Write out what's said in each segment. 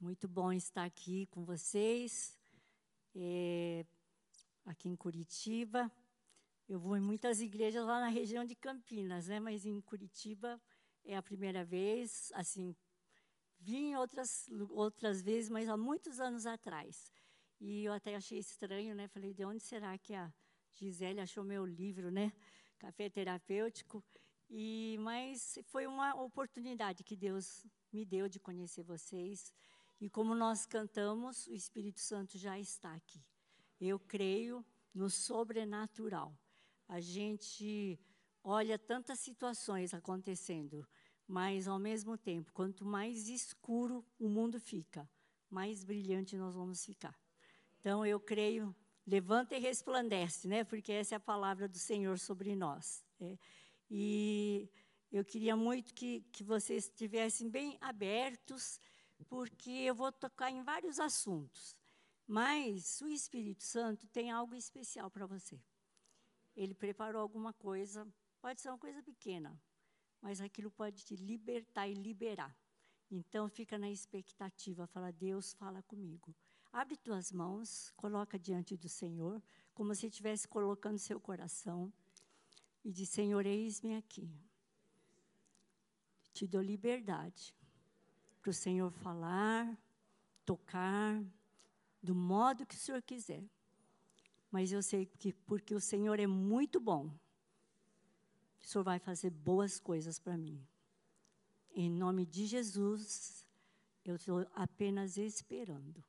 Muito bom estar aqui com vocês, é, aqui em Curitiba. Eu vou em muitas igrejas lá na região de Campinas, né? Mas em Curitiba é a primeira vez. Assim, vim outras outras vezes, mas há muitos anos atrás. E eu até achei estranho, né? Falei, de onde será que a Gisele achou meu livro, né? Café terapêutico. E mas foi uma oportunidade que Deus me deu de conhecer vocês. E como nós cantamos, o Espírito Santo já está aqui. Eu creio no sobrenatural. A gente olha tantas situações acontecendo, mas ao mesmo tempo, quanto mais escuro o mundo fica, mais brilhante nós vamos ficar. Então eu creio, levanta e resplandece, né? Porque essa é a palavra do Senhor sobre nós. Né? E eu queria muito que, que vocês estivessem bem abertos porque eu vou tocar em vários assuntos. Mas o Espírito Santo tem algo especial para você. Ele preparou alguma coisa, pode ser uma coisa pequena, mas aquilo pode te libertar e liberar. Então fica na expectativa, fala: Deus, fala comigo. Abre tuas mãos, coloca diante do Senhor, como se estivesse colocando seu coração e diz: Senhor, eis-me aqui. Te dou liberdade para o Senhor falar, tocar, do modo que o Senhor quiser. Mas eu sei que porque o Senhor é muito bom, o Senhor vai fazer boas coisas para mim. Em nome de Jesus, eu estou apenas esperando.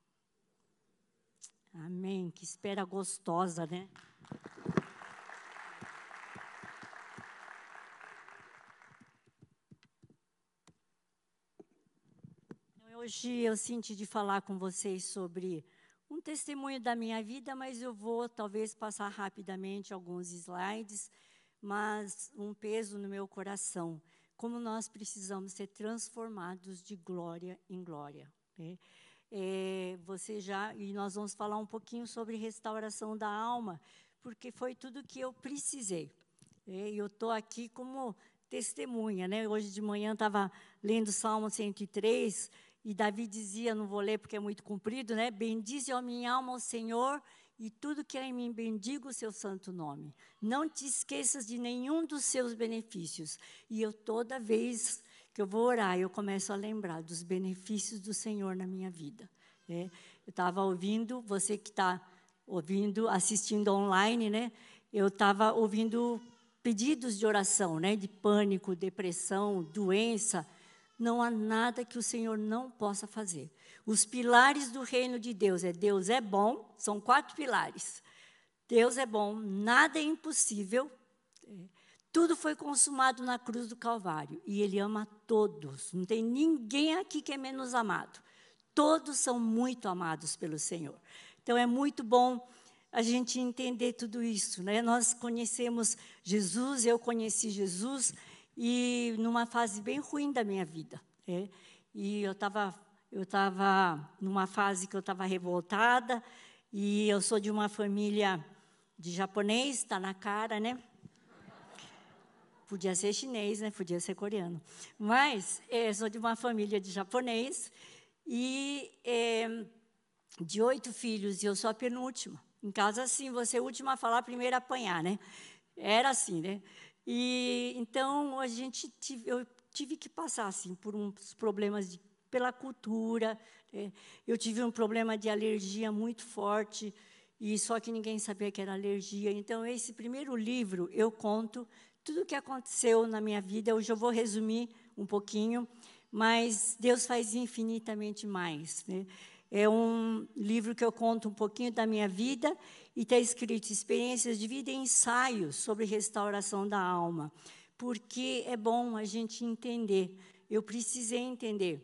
Amém. Que espera gostosa, né? Hoje eu senti de falar com vocês sobre um testemunho da minha vida, mas eu vou talvez passar rapidamente alguns slides, mas um peso no meu coração. Como nós precisamos ser transformados de glória em glória. Né? É, você já e nós vamos falar um pouquinho sobre restauração da alma, porque foi tudo que eu precisei. É, eu estou aqui como testemunha, né? Hoje de manhã estava lendo Salmo 103 e Davi dizia, não vou ler porque é muito comprido, né? Bendize a minha alma ao Senhor e tudo que é em mim bendiga o seu santo nome. Não te esqueças de nenhum dos seus benefícios. E eu toda vez que eu vou orar, eu começo a lembrar dos benefícios do Senhor na minha vida. Né? Eu estava ouvindo, você que está ouvindo, assistindo online, né? Eu estava ouvindo pedidos de oração, né? De pânico, depressão, doença não há nada que o Senhor não possa fazer. Os pilares do reino de Deus é Deus é bom, são quatro pilares. Deus é bom, nada é impossível. Tudo foi consumado na cruz do Calvário e Ele ama todos. Não tem ninguém aqui que é menos amado. Todos são muito amados pelo Senhor. Então é muito bom a gente entender tudo isso, né? Nós conhecemos Jesus, eu conheci Jesus e numa fase bem ruim da minha vida. É, e eu estava eu tava numa fase que eu estava revoltada, e eu sou de uma família de japonês, está na cara, né? Podia ser chinês, né? Podia ser coreano. Mas é, sou de uma família de japonês, e é, de oito filhos, e eu sou a penúltima. Em casa, assim, você é a última a falar, a primeira a apanhar, né? Era assim, né? E então a gente tive, eu tive que passar assim por uns problemas de, pela cultura. Né? Eu tive um problema de alergia muito forte e só que ninguém sabia que era alergia. Então esse primeiro livro eu conto tudo o que aconteceu na minha vida. Hoje eu vou resumir um pouquinho, mas Deus faz infinitamente mais. Né? É um livro que eu conto um pouquinho da minha vida e está escrito experiências de vida e ensaios sobre restauração da alma, porque é bom a gente entender. Eu precisei entender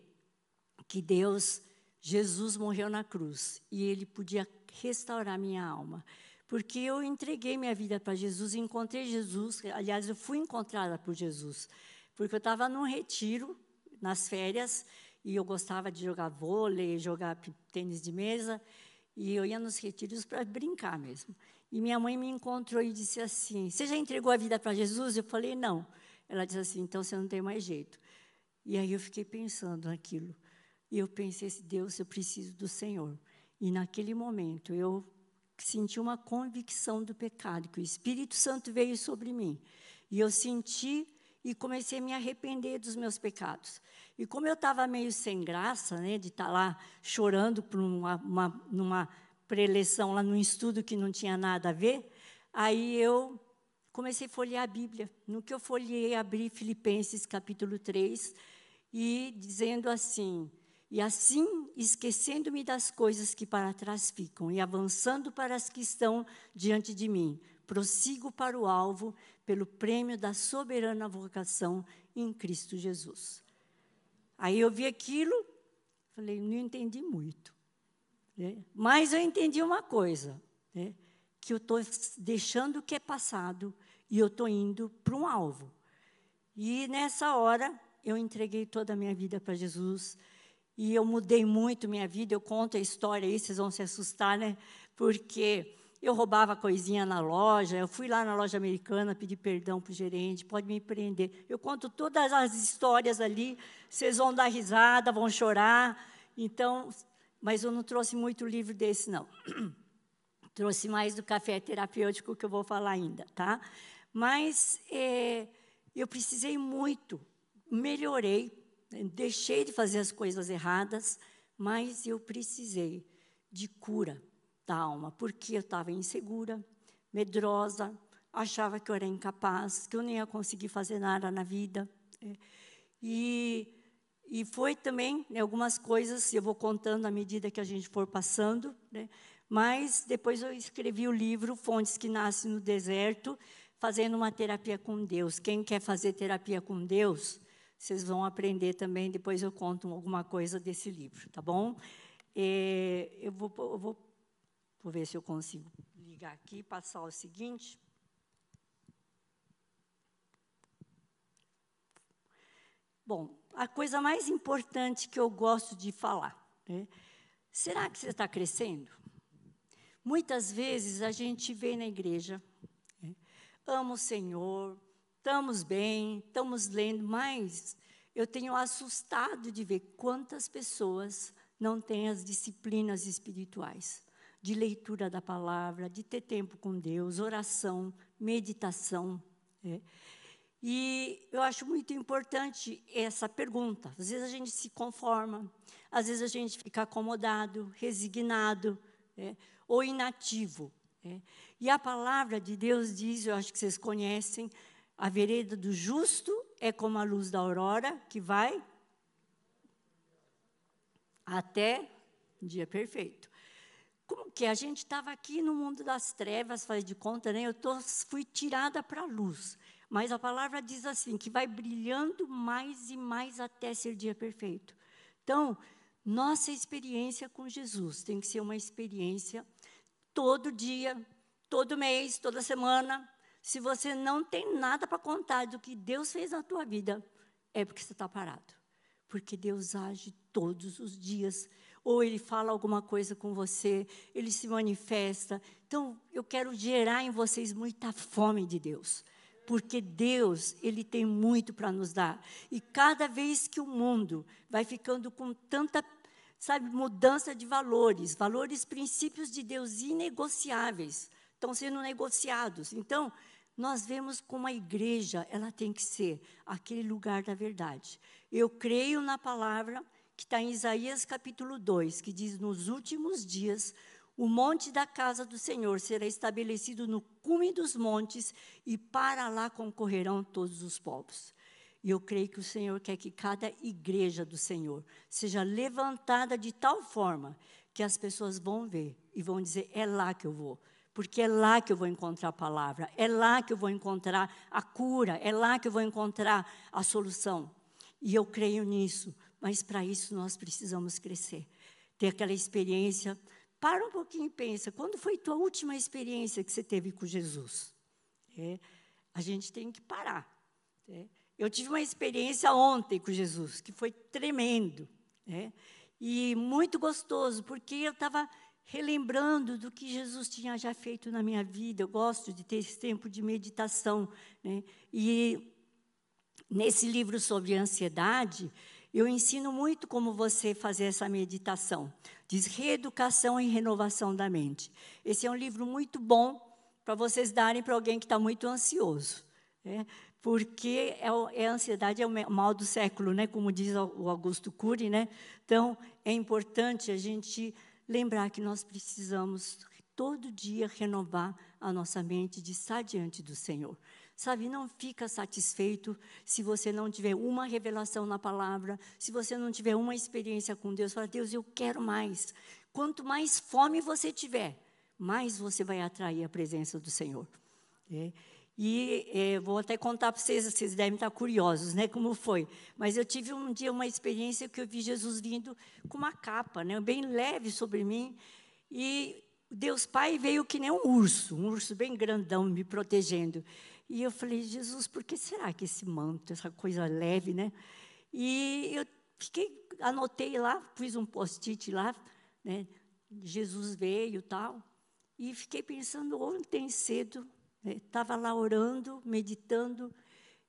que Deus, Jesus morreu na cruz e Ele podia restaurar minha alma. Porque eu entreguei minha vida para Jesus, encontrei Jesus, aliás, eu fui encontrada por Jesus, porque eu estava num retiro, nas férias, e eu gostava de jogar vôlei, jogar tênis de mesa, e eu ia nos retiros para brincar mesmo. E minha mãe me encontrou e disse assim: Você já entregou a vida para Jesus? Eu falei: Não. Ela disse assim: Então você não tem mais jeito. E aí eu fiquei pensando naquilo. E eu pensei, assim, Deus, eu preciso do Senhor. E naquele momento eu senti uma convicção do pecado, que o Espírito Santo veio sobre mim. E eu senti e comecei a me arrepender dos meus pecados. E como eu estava meio sem graça, né, de estar tá lá chorando por uma, uma, numa preleção, lá num estudo que não tinha nada a ver, aí eu comecei a folhear a Bíblia. No que eu folhei, abri Filipenses capítulo 3, e dizendo assim: E assim, esquecendo-me das coisas que para trás ficam, e avançando para as que estão diante de mim, prossigo para o alvo, pelo prêmio da soberana vocação em Cristo Jesus. Aí eu vi aquilo, falei, não entendi muito. Né? Mas eu entendi uma coisa, né? que eu estou deixando o que é passado e eu estou indo para um alvo. E nessa hora, eu entreguei toda a minha vida para Jesus. E eu mudei muito minha vida. Eu conto a história aí, vocês vão se assustar, né? Porque eu roubava coisinha na loja, eu fui lá na loja americana pedir perdão para o gerente, pode me prender. Eu conto todas as histórias ali, vocês vão dar risada, vão chorar. Então, mas eu não trouxe muito livro desse, não. trouxe mais do café terapêutico que eu vou falar ainda, tá? Mas é, eu precisei muito, melhorei, deixei de fazer as coisas erradas, mas eu precisei de cura da alma, porque eu estava insegura, medrosa, achava que eu era incapaz, que eu nem ia conseguir fazer nada na vida. É. E, e foi também né, algumas coisas, eu vou contando à medida que a gente for passando, né, mas depois eu escrevi o livro Fontes que Nascem no Deserto, fazendo uma terapia com Deus. Quem quer fazer terapia com Deus, vocês vão aprender também, depois eu conto alguma coisa desse livro, tá bom? É, eu, vou, eu vou Vou ver se eu consigo ligar aqui e passar o seguinte. Bom, a coisa mais importante que eu gosto de falar, né? será que você está crescendo? Muitas vezes a gente vê na igreja, né? amo o Senhor, estamos bem, estamos lendo, mas eu tenho assustado de ver quantas pessoas não têm as disciplinas espirituais de leitura da palavra, de ter tempo com Deus, oração, meditação. É. E eu acho muito importante essa pergunta. Às vezes a gente se conforma, às vezes a gente fica acomodado, resignado, é, ou inativo. É. E a palavra de Deus diz, eu acho que vocês conhecem, a vereda do justo é como a luz da aurora, que vai até o dia perfeito. Como que a gente estava aqui no mundo das trevas, faz de conta, né? Eu tô, fui tirada para a luz. Mas a palavra diz assim, que vai brilhando mais e mais até ser dia perfeito. Então, nossa experiência com Jesus tem que ser uma experiência todo dia, todo mês, toda semana. Se você não tem nada para contar do que Deus fez na tua vida, é porque você está parado. Porque Deus age todos os dias ou ele fala alguma coisa com você, ele se manifesta. Então, eu quero gerar em vocês muita fome de Deus, porque Deus, ele tem muito para nos dar. E cada vez que o mundo vai ficando com tanta, sabe, mudança de valores, valores, princípios de Deus inegociáveis, estão sendo negociados. Então, nós vemos como a igreja, ela tem que ser aquele lugar da verdade. Eu creio na palavra, que está em Isaías capítulo 2, que diz: Nos últimos dias, o monte da casa do Senhor será estabelecido no cume dos montes, e para lá concorrerão todos os povos. E eu creio que o Senhor quer que cada igreja do Senhor seja levantada de tal forma que as pessoas vão ver e vão dizer: é lá que eu vou. Porque é lá que eu vou encontrar a palavra, é lá que eu vou encontrar a cura, é lá que eu vou encontrar a solução. E eu creio nisso, mas para isso nós precisamos crescer, ter aquela experiência. Para um pouquinho e pensa, quando foi tua última experiência que você teve com Jesus? É, a gente tem que parar. É. Eu tive uma experiência ontem com Jesus, que foi tremendo. É, e muito gostoso, porque eu estava relembrando do que Jesus tinha já feito na minha vida. Eu gosto de ter esse tempo de meditação. Né? E nesse livro sobre ansiedade, eu ensino muito como você fazer essa meditação. Diz Reeducação e Renovação da Mente. Esse é um livro muito bom para vocês darem para alguém que está muito ansioso. Né? Porque é, é, a ansiedade é o mal do século, né? como diz o Augusto Cury. Né? Então, é importante a gente lembrar que nós precisamos todo dia renovar a nossa mente de estar diante do Senhor. Sabe, não fica satisfeito se você não tiver uma revelação na palavra, se você não tiver uma experiência com Deus. Fala, Deus, eu quero mais. Quanto mais fome você tiver, mais você vai atrair a presença do Senhor. É. E é, vou até contar para vocês, vocês devem estar curiosos, né, como foi. Mas eu tive um dia uma experiência que eu vi Jesus vindo com uma capa, né, bem leve sobre mim. E Deus Pai veio que nem um urso, um urso bem grandão me protegendo. E eu falei, Jesus, por que será que esse manto, essa coisa leve, né? E eu fiquei, anotei lá, fiz um post-it lá, né? Jesus veio tal. E fiquei pensando ontem cedo, estava né? lá orando, meditando,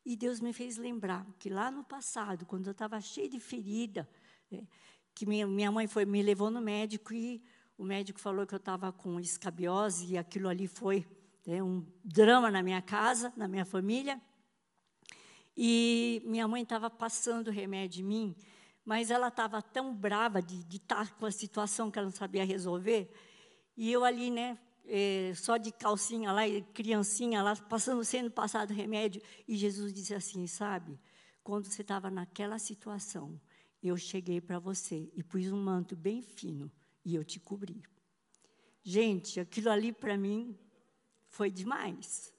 e Deus me fez lembrar que lá no passado, quando eu estava cheia de ferida, né? que minha, minha mãe foi me levou no médico e o médico falou que eu estava com escabiose e aquilo ali foi tem um drama na minha casa, na minha família. E minha mãe estava passando remédio em mim, mas ela estava tão brava de, estar com a situação que ela não sabia resolver. E eu ali, né, é, só de calcinha lá, criancinha lá, passando, sendo passado remédio. E Jesus disse assim, sabe, quando você estava naquela situação, eu cheguei para você e pus um manto bem fino e eu te cobri. Gente, aquilo ali para mim foi demais.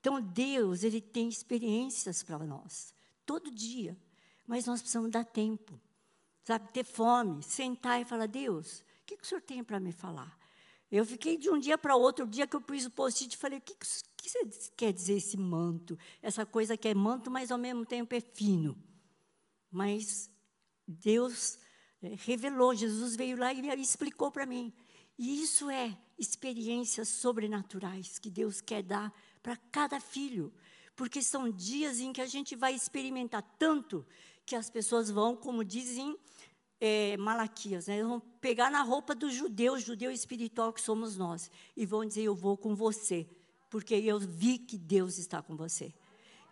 Então, Deus, Ele tem experiências para nós, todo dia. Mas nós precisamos dar tempo, sabe? Ter fome, sentar e falar: Deus, o que, que o Senhor tem para me falar? Eu fiquei de um dia para outro, o dia que eu pus o post-it, falei: o que, que você quer dizer esse manto? Essa coisa que é manto, mas ao mesmo tempo é fino. Mas Deus é, revelou, Jesus veio lá e explicou para mim. E isso é experiências sobrenaturais que Deus quer dar para cada filho. Porque são dias em que a gente vai experimentar tanto que as pessoas vão, como dizem é, Malaquias, né, vão pegar na roupa do judeu, judeu espiritual que somos nós, e vão dizer: Eu vou com você, porque eu vi que Deus está com você.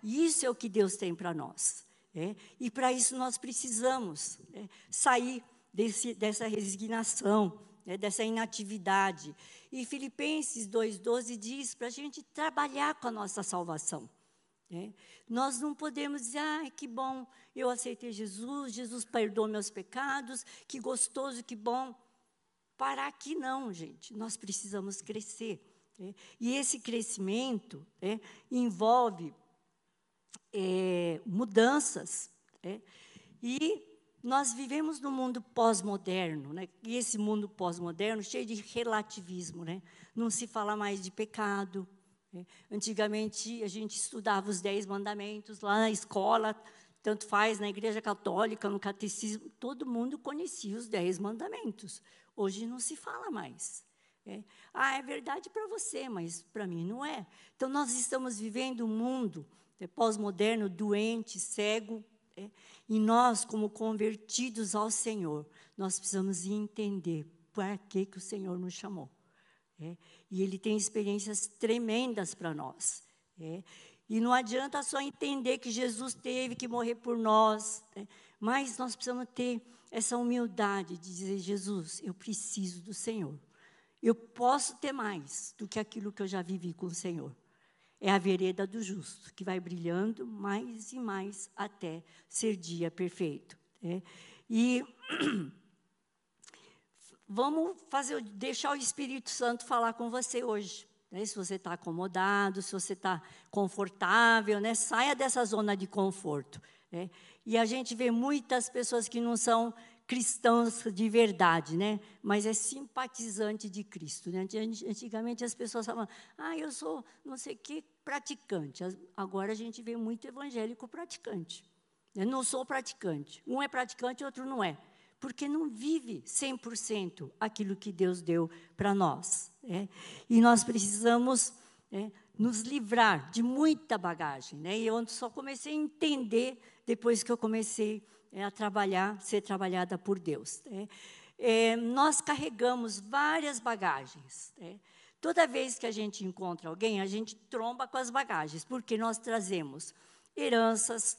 E isso é o que Deus tem para nós. É? E para isso nós precisamos é, sair desse, dessa resignação, né, dessa inatividade. E Filipenses 2,12 diz para a gente trabalhar com a nossa salvação. Né? Nós não podemos dizer, ah, que bom, eu aceitei Jesus, Jesus perdoou meus pecados, que gostoso, que bom. Parar aqui não, gente, nós precisamos crescer. Né? E esse crescimento né, envolve é, mudanças. Né? E nós vivemos num mundo pós-moderno, né? e esse mundo pós-moderno cheio de relativismo. Né? Não se fala mais de pecado. Né? Antigamente, a gente estudava os Dez Mandamentos lá na escola, tanto faz na Igreja Católica, no Catecismo, todo mundo conhecia os Dez Mandamentos. Hoje não se fala mais. É. Ah, é verdade para você, mas para mim não é. Então, nós estamos vivendo um mundo né, pós-moderno, doente, cego, é? E nós, como convertidos ao Senhor, nós precisamos entender para que, que o Senhor nos chamou. É? E Ele tem experiências tremendas para nós. É? E não adianta só entender que Jesus teve que morrer por nós, né? mas nós precisamos ter essa humildade de dizer: Jesus, eu preciso do Senhor. Eu posso ter mais do que aquilo que eu já vivi com o Senhor é a vereda do justo, que vai brilhando mais e mais até ser dia perfeito. Né? E vamos fazer, deixar o Espírito Santo falar com você hoje. Né? Se você está acomodado, se você está confortável, né? saia dessa zona de conforto. Né? E a gente vê muitas pessoas que não são cristãos de verdade, né? Mas é simpatizante de Cristo. Né? Antigamente as pessoas falavam, ah, eu sou não sei que praticante. Agora a gente vê muito evangélico praticante. Eu não sou praticante. Um é praticante, outro não é. Porque não vive 100% aquilo que Deus deu para nós. Né? E nós precisamos né, nos livrar de muita bagagem. Né? E eu só comecei a entender depois que eu comecei é a trabalhar, ser trabalhada por Deus. Né? É, nós carregamos várias bagagens. Né? Toda vez que a gente encontra alguém, a gente tromba com as bagagens, porque nós trazemos heranças,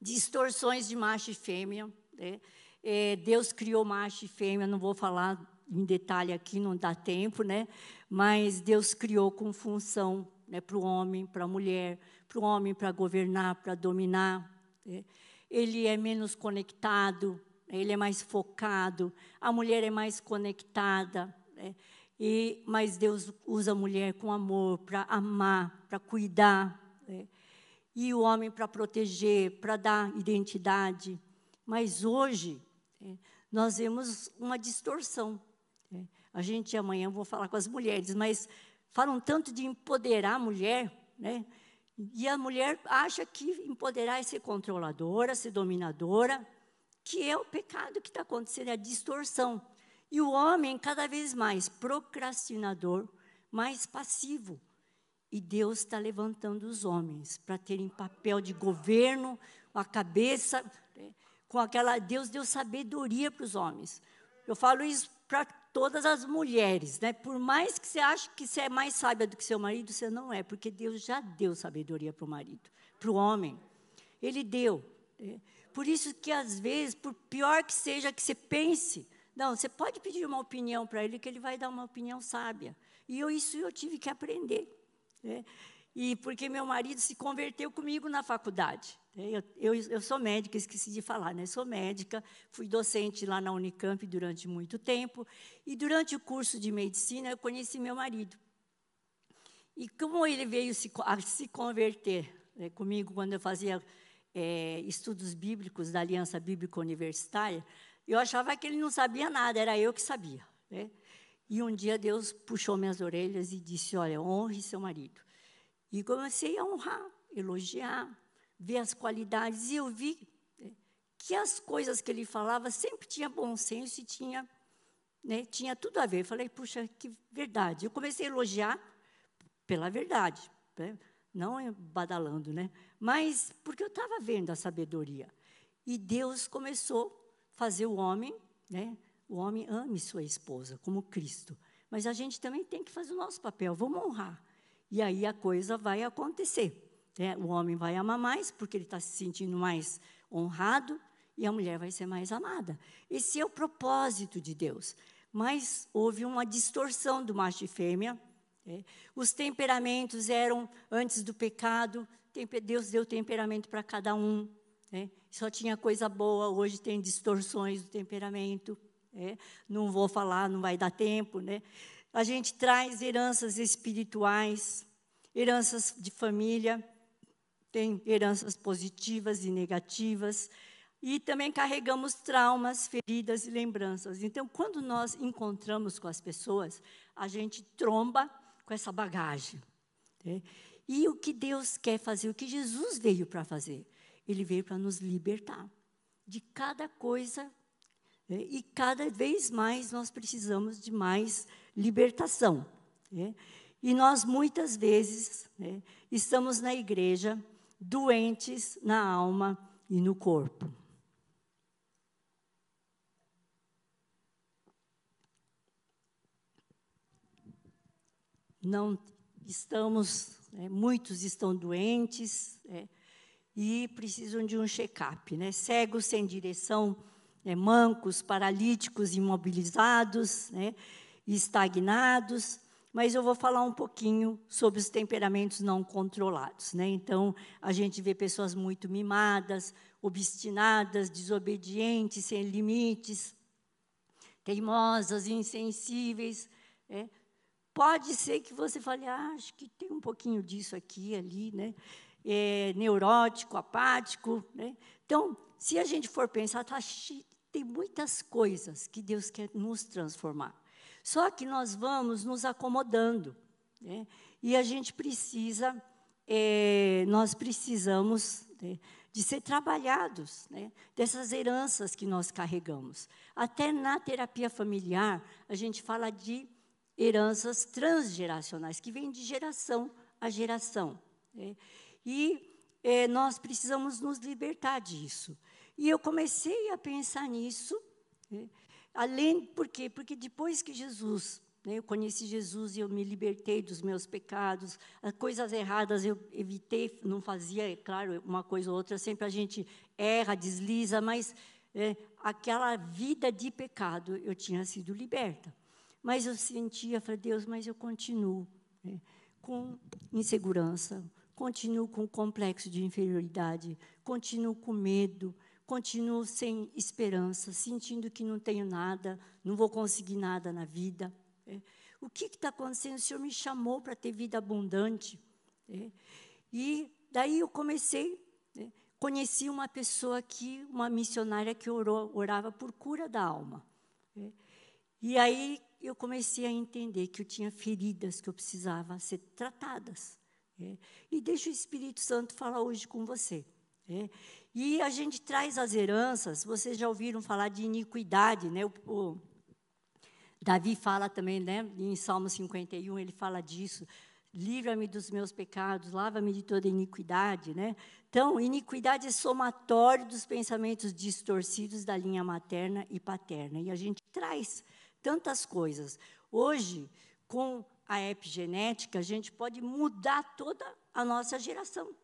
distorções de macho e fêmea. Né? É, Deus criou macho e fêmea, não vou falar em detalhe aqui, não dá tempo, né? mas Deus criou com função né, para o homem, para a mulher, para o homem para governar, para dominar. Né? Ele é menos conectado, ele é mais focado, a mulher é mais conectada. Né? E, mas Deus usa a mulher com amor, para amar, para cuidar. Né? E o homem para proteger, para dar identidade. Mas hoje, né, nós vemos uma distorção. Né? A gente amanhã vou falar com as mulheres, mas falam tanto de empoderar a mulher, né? E a mulher acha que empoderar é ser controladora, ser dominadora, que é o pecado que está acontecendo, é a distorção. E o homem, cada vez mais procrastinador, mais passivo. E Deus está levantando os homens para terem papel de governo, a cabeça, né? com aquela. Deus deu sabedoria para os homens. Eu falo isso para todas as mulheres, né? Por mais que você ache que você é mais sábia do que seu marido, você não é, porque Deus já deu sabedoria para o marido, para o homem. Ele deu. Né? Por isso que às vezes, por pior que seja que você pense, não, você pode pedir uma opinião para ele que ele vai dar uma opinião sábia. E eu, isso eu tive que aprender. Né? E porque meu marido se converteu comigo na faculdade. Né? Eu, eu, eu, sou médica, esqueci de falar, né? Sou médica, fui docente lá na Unicamp durante muito tempo. E durante o curso de medicina, eu conheci meu marido. E como ele veio se, a se converter né, comigo quando eu fazia é, estudos bíblicos da Aliança Bíblica Universitária, eu achava que ele não sabia nada, era eu que sabia. Né? E um dia Deus puxou minhas orelhas e disse: Olha, honre seu marido. E comecei a honrar, elogiar, ver as qualidades. E eu vi né, que as coisas que ele falava sempre tinha bom senso e tinha, né, tinha tudo a ver. Eu falei, puxa, que verdade. Eu comecei a elogiar pela verdade, né, não badalando, né? mas porque eu estava vendo a sabedoria. E Deus começou a fazer o homem, né? o homem ame sua esposa, como Cristo. Mas a gente também tem que fazer o nosso papel, vamos honrar. E aí a coisa vai acontecer. Né? O homem vai amar mais, porque ele está se sentindo mais honrado, e a mulher vai ser mais amada. Esse é o propósito de Deus. Mas houve uma distorção do macho e fêmea. Né? Os temperamentos eram antes do pecado. Deus deu temperamento para cada um. Né? Só tinha coisa boa, hoje tem distorções do temperamento. Né? Não vou falar, não vai dar tempo. Né? A gente traz heranças espirituais, heranças de família, tem heranças positivas e negativas, e também carregamos traumas, feridas e lembranças. Então, quando nós encontramos com as pessoas, a gente tromba com essa bagagem. Né? E o que Deus quer fazer, o que Jesus veio para fazer? Ele veio para nos libertar de cada coisa, né? e cada vez mais nós precisamos de mais libertação. Né? E nós, muitas vezes, né, estamos na igreja doentes na alma e no corpo. Não estamos, né, muitos estão doentes né, e precisam de um check-up. Né, cegos sem direção, né, mancos, paralíticos, imobilizados, né, estagnados, mas eu vou falar um pouquinho sobre os temperamentos não controlados. Né? Então, a gente vê pessoas muito mimadas, obstinadas, desobedientes, sem limites, teimosas, insensíveis. Né? Pode ser que você fale, ah, acho que tem um pouquinho disso aqui, ali, né? É, neurótico, apático. Né? Então, se a gente for pensar, tá, tem muitas coisas que Deus quer nos transformar. Só que nós vamos nos acomodando. Né? E a gente precisa, é, nós precisamos né, de ser trabalhados, né, dessas heranças que nós carregamos. Até na terapia familiar, a gente fala de heranças transgeracionais, que vêm de geração a geração. Né? E é, nós precisamos nos libertar disso. E eu comecei a pensar nisso, né? Além, por quê? Porque depois que Jesus, né, eu conheci Jesus e eu me libertei dos meus pecados, as coisas erradas eu evitei, não fazia, é claro, uma coisa ou outra, sempre a gente erra, desliza, mas é, aquela vida de pecado eu tinha sido liberta. Mas eu sentia, falei, Deus, mas eu continuo né, com insegurança, continuo com complexo de inferioridade, continuo com medo, continuo sem esperança, sentindo que não tenho nada, não vou conseguir nada na vida. É. O que está acontecendo? O Senhor me chamou para ter vida abundante. É. E daí eu comecei, é, conheci uma pessoa que, uma missionária que orou, orava por cura da alma. É. E aí eu comecei a entender que eu tinha feridas que eu precisava ser tratadas. É. E deixa o Espírito Santo falar hoje com você. É. E a gente traz as heranças, vocês já ouviram falar de iniquidade, né? O, o Davi fala também, né? Em Salmo 51, ele fala disso. Livra-me dos meus pecados, lava-me de toda iniquidade, né? Então, iniquidade é somatório dos pensamentos distorcidos da linha materna e paterna. E a gente traz tantas coisas. Hoje, com a epigenética, a gente pode mudar toda a nossa geração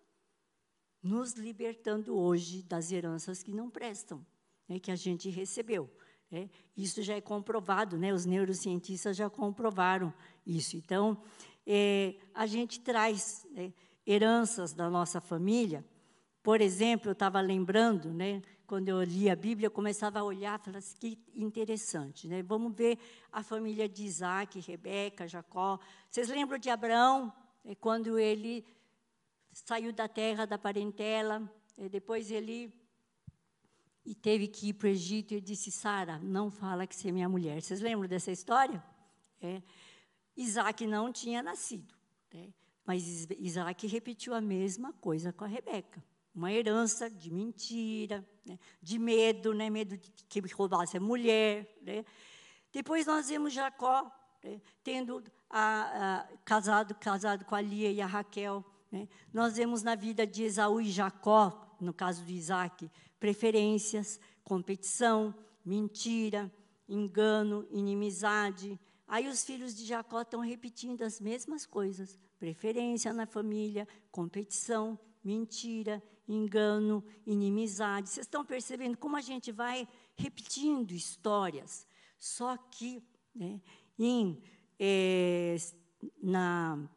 nos libertando hoje das heranças que não prestam, né, que a gente recebeu. Né? Isso já é comprovado, né? os neurocientistas já comprovaram isso. Então, é, a gente traz né, heranças da nossa família. Por exemplo, eu estava lembrando, né, quando eu li a Bíblia, eu começava a olhar e falava assim, que interessante. Né? Vamos ver a família de Isaac, Rebeca, Jacó. Vocês lembram de Abraão? É quando ele saiu da terra da parentela, depois ele e teve que ir para o Egito e disse, Sara, não fala que você é minha mulher. Vocês lembram dessa história? É. Isaac não tinha nascido, né? mas Isaac repetiu a mesma coisa com a Rebeca. Uma herança de mentira, né? de medo, né? medo de que roubasse a mulher. Né? Depois nós vemos Jacó né? tendo a, a, casado, casado com a Lia e a Raquel. Né? Nós vemos na vida de Esaú e Jacó, no caso de Isaac, preferências, competição, mentira, engano, inimizade. Aí os filhos de Jacó estão repetindo as mesmas coisas: preferência na família, competição, mentira, engano, inimizade. Vocês estão percebendo como a gente vai repetindo histórias, só que né, em, é, na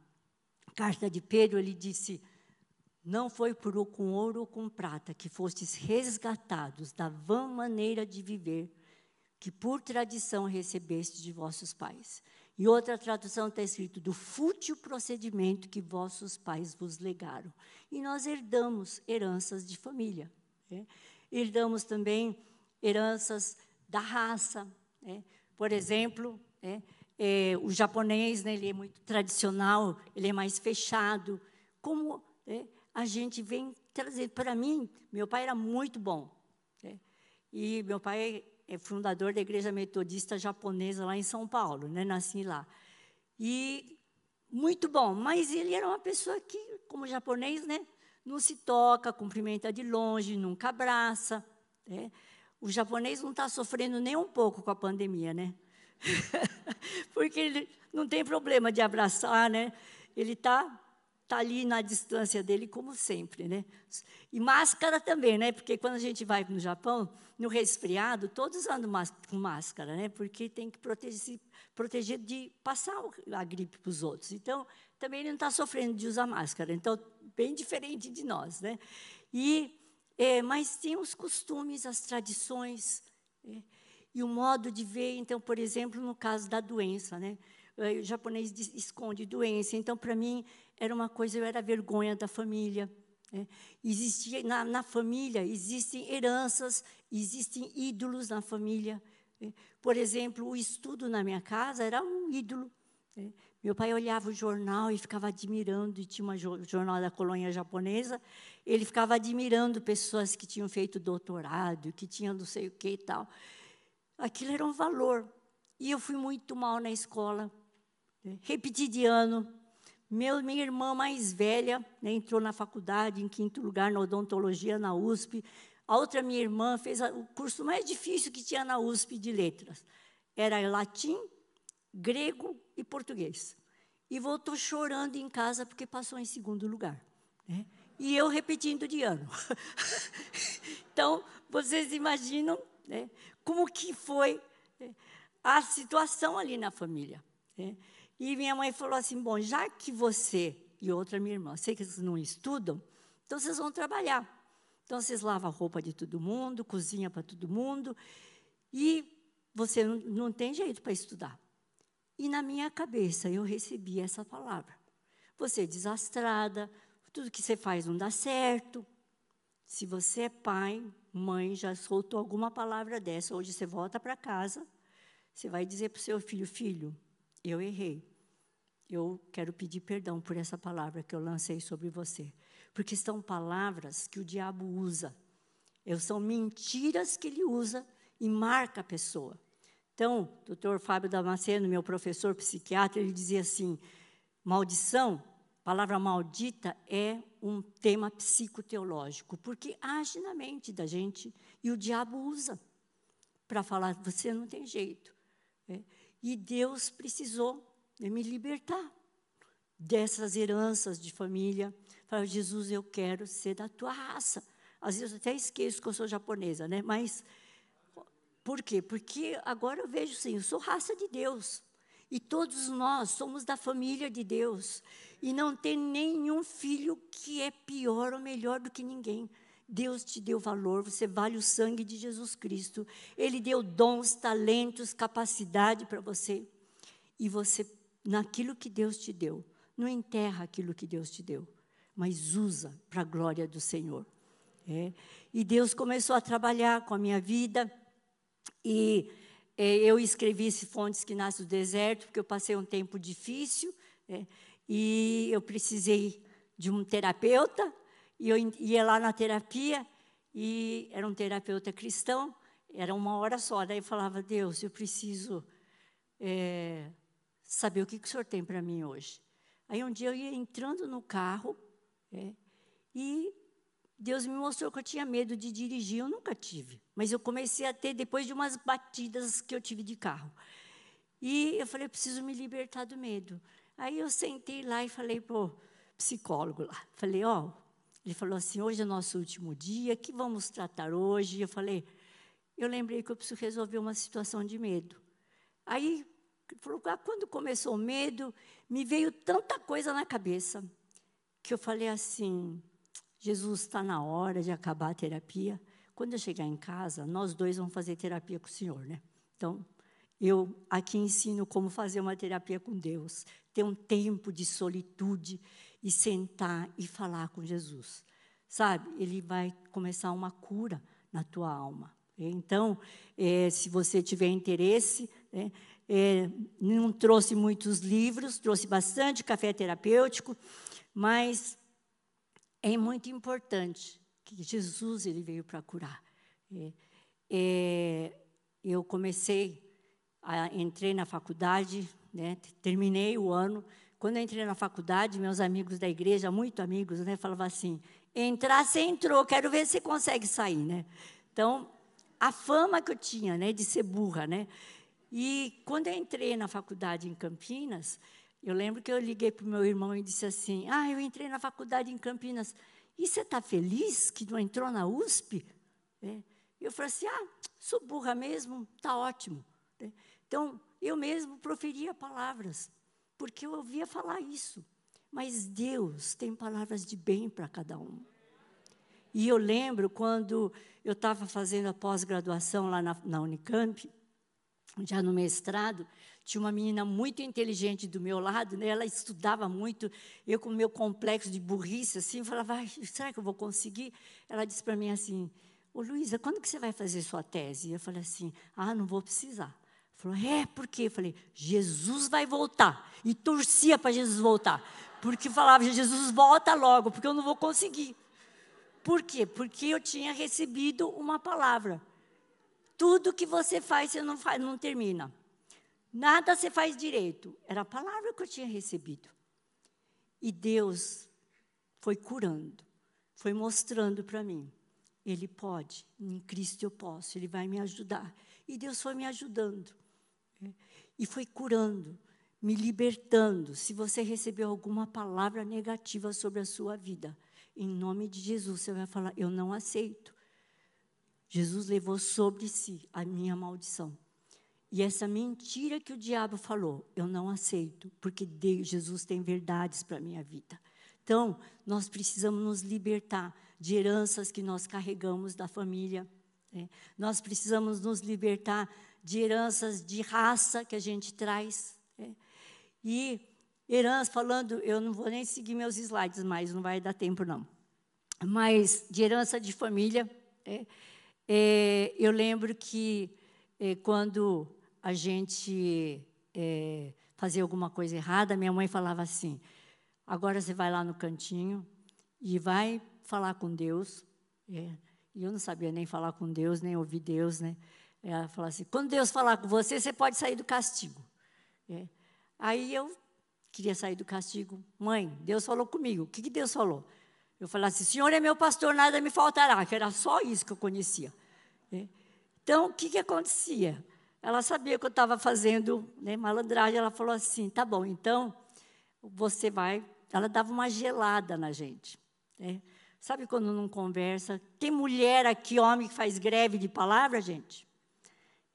carta de Pedro, ele disse: Não foi por com ouro ou com prata que fostes resgatados da vã maneira de viver que por tradição recebeste de vossos pais. E outra tradução está escrito: do fútil procedimento que vossos pais vos legaram. E nós herdamos heranças de família. Né? Herdamos também heranças da raça. Né? Por exemplo, né? É, o japonês, né, ele é muito tradicional, ele é mais fechado. Como é, a gente vem trazer para mim, meu pai era muito bom. Né? E meu pai é fundador da igreja metodista japonesa lá em São Paulo, né, nasci lá. E muito bom, mas ele era uma pessoa que, como japonês, né, não se toca, cumprimenta de longe, nunca abraça. Né? O japonês não está sofrendo nem um pouco com a pandemia, né? Porque ele não tem problema de abraçar, né? Ele está tá ali na distância dele, como sempre, né? E máscara também, né? Porque quando a gente vai no Japão, no resfriado, todos andam com máscara, né? Porque tem que proteger, proteger de passar a gripe para os outros. Então, também ele não está sofrendo de usar máscara. Então, bem diferente de nós, né? E, é, mas tem os costumes, as tradições. É, e o modo de ver, então, por exemplo, no caso da doença, né? O japonês esconde doença, então, para mim, era uma coisa, eu era vergonha da família. Né? Existia, na, na, família, existem heranças, existem ídolos na família. Né? Por exemplo, o estudo na minha casa era um ídolo. Né? Meu pai olhava o jornal e ficava admirando, e tinha um jornal da colônia japonesa, ele ficava admirando pessoas que tinham feito doutorado, que tinham não sei o que e tal. Aquilo era um valor. E eu fui muito mal na escola. Repeti de ano. Meu, minha irmã mais velha né, entrou na faculdade, em quinto lugar, na odontologia, na USP. A outra minha irmã fez o curso mais difícil que tinha na USP de letras. Era latim, grego e português. E voltou chorando em casa porque passou em segundo lugar. Né? E eu repetindo de ano. então, vocês imaginam né, como que foi né, a situação ali na família. Né? E minha mãe falou assim: bom, já que você e outra minha irmã, sei que vocês não estudam, então vocês vão trabalhar. Então vocês lavam a roupa de todo mundo, cozinha para todo mundo, e você não, não tem jeito para estudar. E na minha cabeça eu recebi essa palavra. Você é desastrada, tudo que você faz não dá certo. Se você é pai, mãe, já soltou alguma palavra dessa, hoje você volta para casa, você vai dizer para o seu filho: Filho, eu errei. Eu quero pedir perdão por essa palavra que eu lancei sobre você. Porque são palavras que o diabo usa. São mentiras que ele usa e marca a pessoa. Então, o doutor Fábio Damasceno, meu professor psiquiatra, ele dizia assim: maldição, palavra maldita, é um tema psicoteológico, porque age na mente da gente e o diabo usa para falar: você não tem jeito. É. E Deus precisou né, me libertar dessas heranças de família. Falar: Jesus, eu quero ser da tua raça. Às vezes eu até esqueço que eu sou japonesa, né? mas por quê? Porque agora eu vejo sim, eu sou raça de Deus. E todos nós somos da família de Deus. E não tem nenhum filho que é pior ou melhor do que ninguém. Deus te deu valor, você vale o sangue de Jesus Cristo. Ele deu dons, talentos, capacidade para você. E você, naquilo que Deus te deu, não enterra aquilo que Deus te deu, mas usa para a glória do Senhor. É. E Deus começou a trabalhar com a minha vida. E eu escrevi esse Fontes que Nasce do Deserto, porque eu passei um tempo difícil, é, e eu precisei de um terapeuta, e eu ia lá na terapia, e era um terapeuta cristão, era uma hora só, daí eu falava, Deus, eu preciso é, saber o que, que o Senhor tem para mim hoje. Aí um dia eu ia entrando no carro, é, e Deus me mostrou que eu tinha medo de dirigir, eu nunca tive. Mas eu comecei a ter depois de umas batidas que eu tive de carro. E eu falei, eu preciso me libertar do medo. Aí eu sentei lá e falei para o psicólogo lá. Falei, ó, oh, ele falou assim, hoje é nosso último dia, que vamos tratar hoje? Eu falei, eu lembrei que eu preciso resolver uma situação de medo. Aí, ele falou, ah, quando começou o medo, me veio tanta coisa na cabeça, que eu falei assim, Jesus está na hora de acabar a terapia. Quando eu chegar em casa, nós dois vamos fazer terapia com o Senhor, né? Então, eu aqui ensino como fazer uma terapia com Deus, ter um tempo de solitude e sentar e falar com Jesus. Sabe? Ele vai começar uma cura na tua alma. Então, é, se você tiver interesse, é, é, não trouxe muitos livros, trouxe bastante café terapêutico, mas é muito importante que Jesus ele veio para curar. É, é, eu comecei, a, entrei na faculdade, né, terminei o ano. Quando eu entrei na faculdade, meus amigos da igreja, muito amigos, né, falavam assim: entrar, você entrou, quero ver se você consegue sair, né? Então, a fama que eu tinha, né, de ser burra, né? E quando eu entrei na faculdade em Campinas, eu lembro que eu liguei para o meu irmão e disse assim: Ah, eu entrei na faculdade em Campinas. E você está feliz que não entrou na USP? É. Eu falei assim: Ah, sou burra mesmo, está ótimo. É. Então, eu mesmo proferia palavras, porque eu ouvia falar isso. Mas Deus tem palavras de bem para cada um. E eu lembro quando eu estava fazendo a pós-graduação lá na, na Unicamp, já no mestrado, tinha uma menina muito inteligente do meu lado, né? ela estudava muito, eu com meu complexo de burrice, assim, falava, será que eu vou conseguir? Ela disse para mim assim, ô Luísa, quando que você vai fazer sua tese? Eu falei assim, ah, não vou precisar. Falou, é, por quê? Eu falei, Jesus vai voltar. E torcia para Jesus voltar. Porque falava, Jesus volta logo, porque eu não vou conseguir. Por quê? Porque eu tinha recebido uma palavra. Tudo que você faz, você não, faz, não termina. Nada você faz direito. Era a palavra que eu tinha recebido. E Deus foi curando, foi mostrando para mim. Ele pode, em Cristo eu posso, Ele vai me ajudar. E Deus foi me ajudando. Né? E foi curando, me libertando. Se você recebeu alguma palavra negativa sobre a sua vida, em nome de Jesus, você vai falar: Eu não aceito. Jesus levou sobre si a minha maldição. E essa mentira que o diabo falou, eu não aceito, porque Deus, Jesus tem verdades para a minha vida. Então, nós precisamos nos libertar de heranças que nós carregamos da família. Né? Nós precisamos nos libertar de heranças de raça que a gente traz. Né? E herança, falando, eu não vou nem seguir meus slides mais, não vai dar tempo não. Mas de herança de família, é, é, eu lembro que é, quando a gente é, fazia alguma coisa errada, minha mãe falava assim: Agora você vai lá no cantinho e vai falar com Deus. É, e eu não sabia nem falar com Deus, nem ouvir Deus, né? Ela falou assim: quando Deus falar com você, você pode sair do castigo. É. Aí eu queria sair do castigo. Mãe, Deus falou comigo. O que, que Deus falou? Eu falei assim: Senhor é meu pastor, nada me faltará. Que era só isso que eu conhecia. É. Então, o que, que acontecia? Ela sabia que eu estava fazendo né, malandragem. Ela falou assim: tá bom, então você vai ela dava uma gelada na gente. Né? Sabe quando não conversa? Tem mulher aqui, homem, que faz greve de palavra, gente?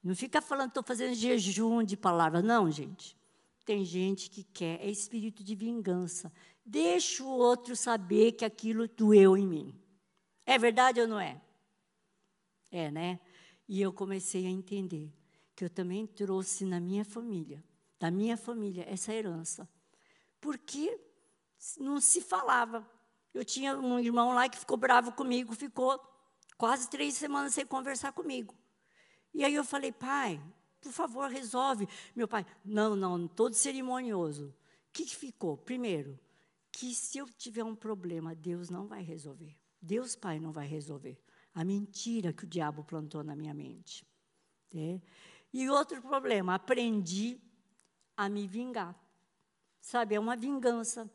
Não fica falando, estou fazendo jejum de palavra. Não, gente. Tem gente que quer, é espírito de vingança. Deixa o outro saber que aquilo doeu em mim. É verdade ou não é? É, né? E eu comecei a entender que eu também trouxe na minha família, da minha família, essa herança. Porque não se falava. Eu tinha um irmão lá que ficou bravo comigo, ficou quase três semanas sem conversar comigo. E aí eu falei, pai, por favor, resolve. Meu pai, não, não, todo cerimonioso. O que, que ficou? Primeiro, que se eu tiver um problema, Deus não vai resolver. Deus, Pai, não vai resolver. A mentira que o diabo plantou na minha mente. É. E outro problema, aprendi a me vingar. Sabe, é uma vingança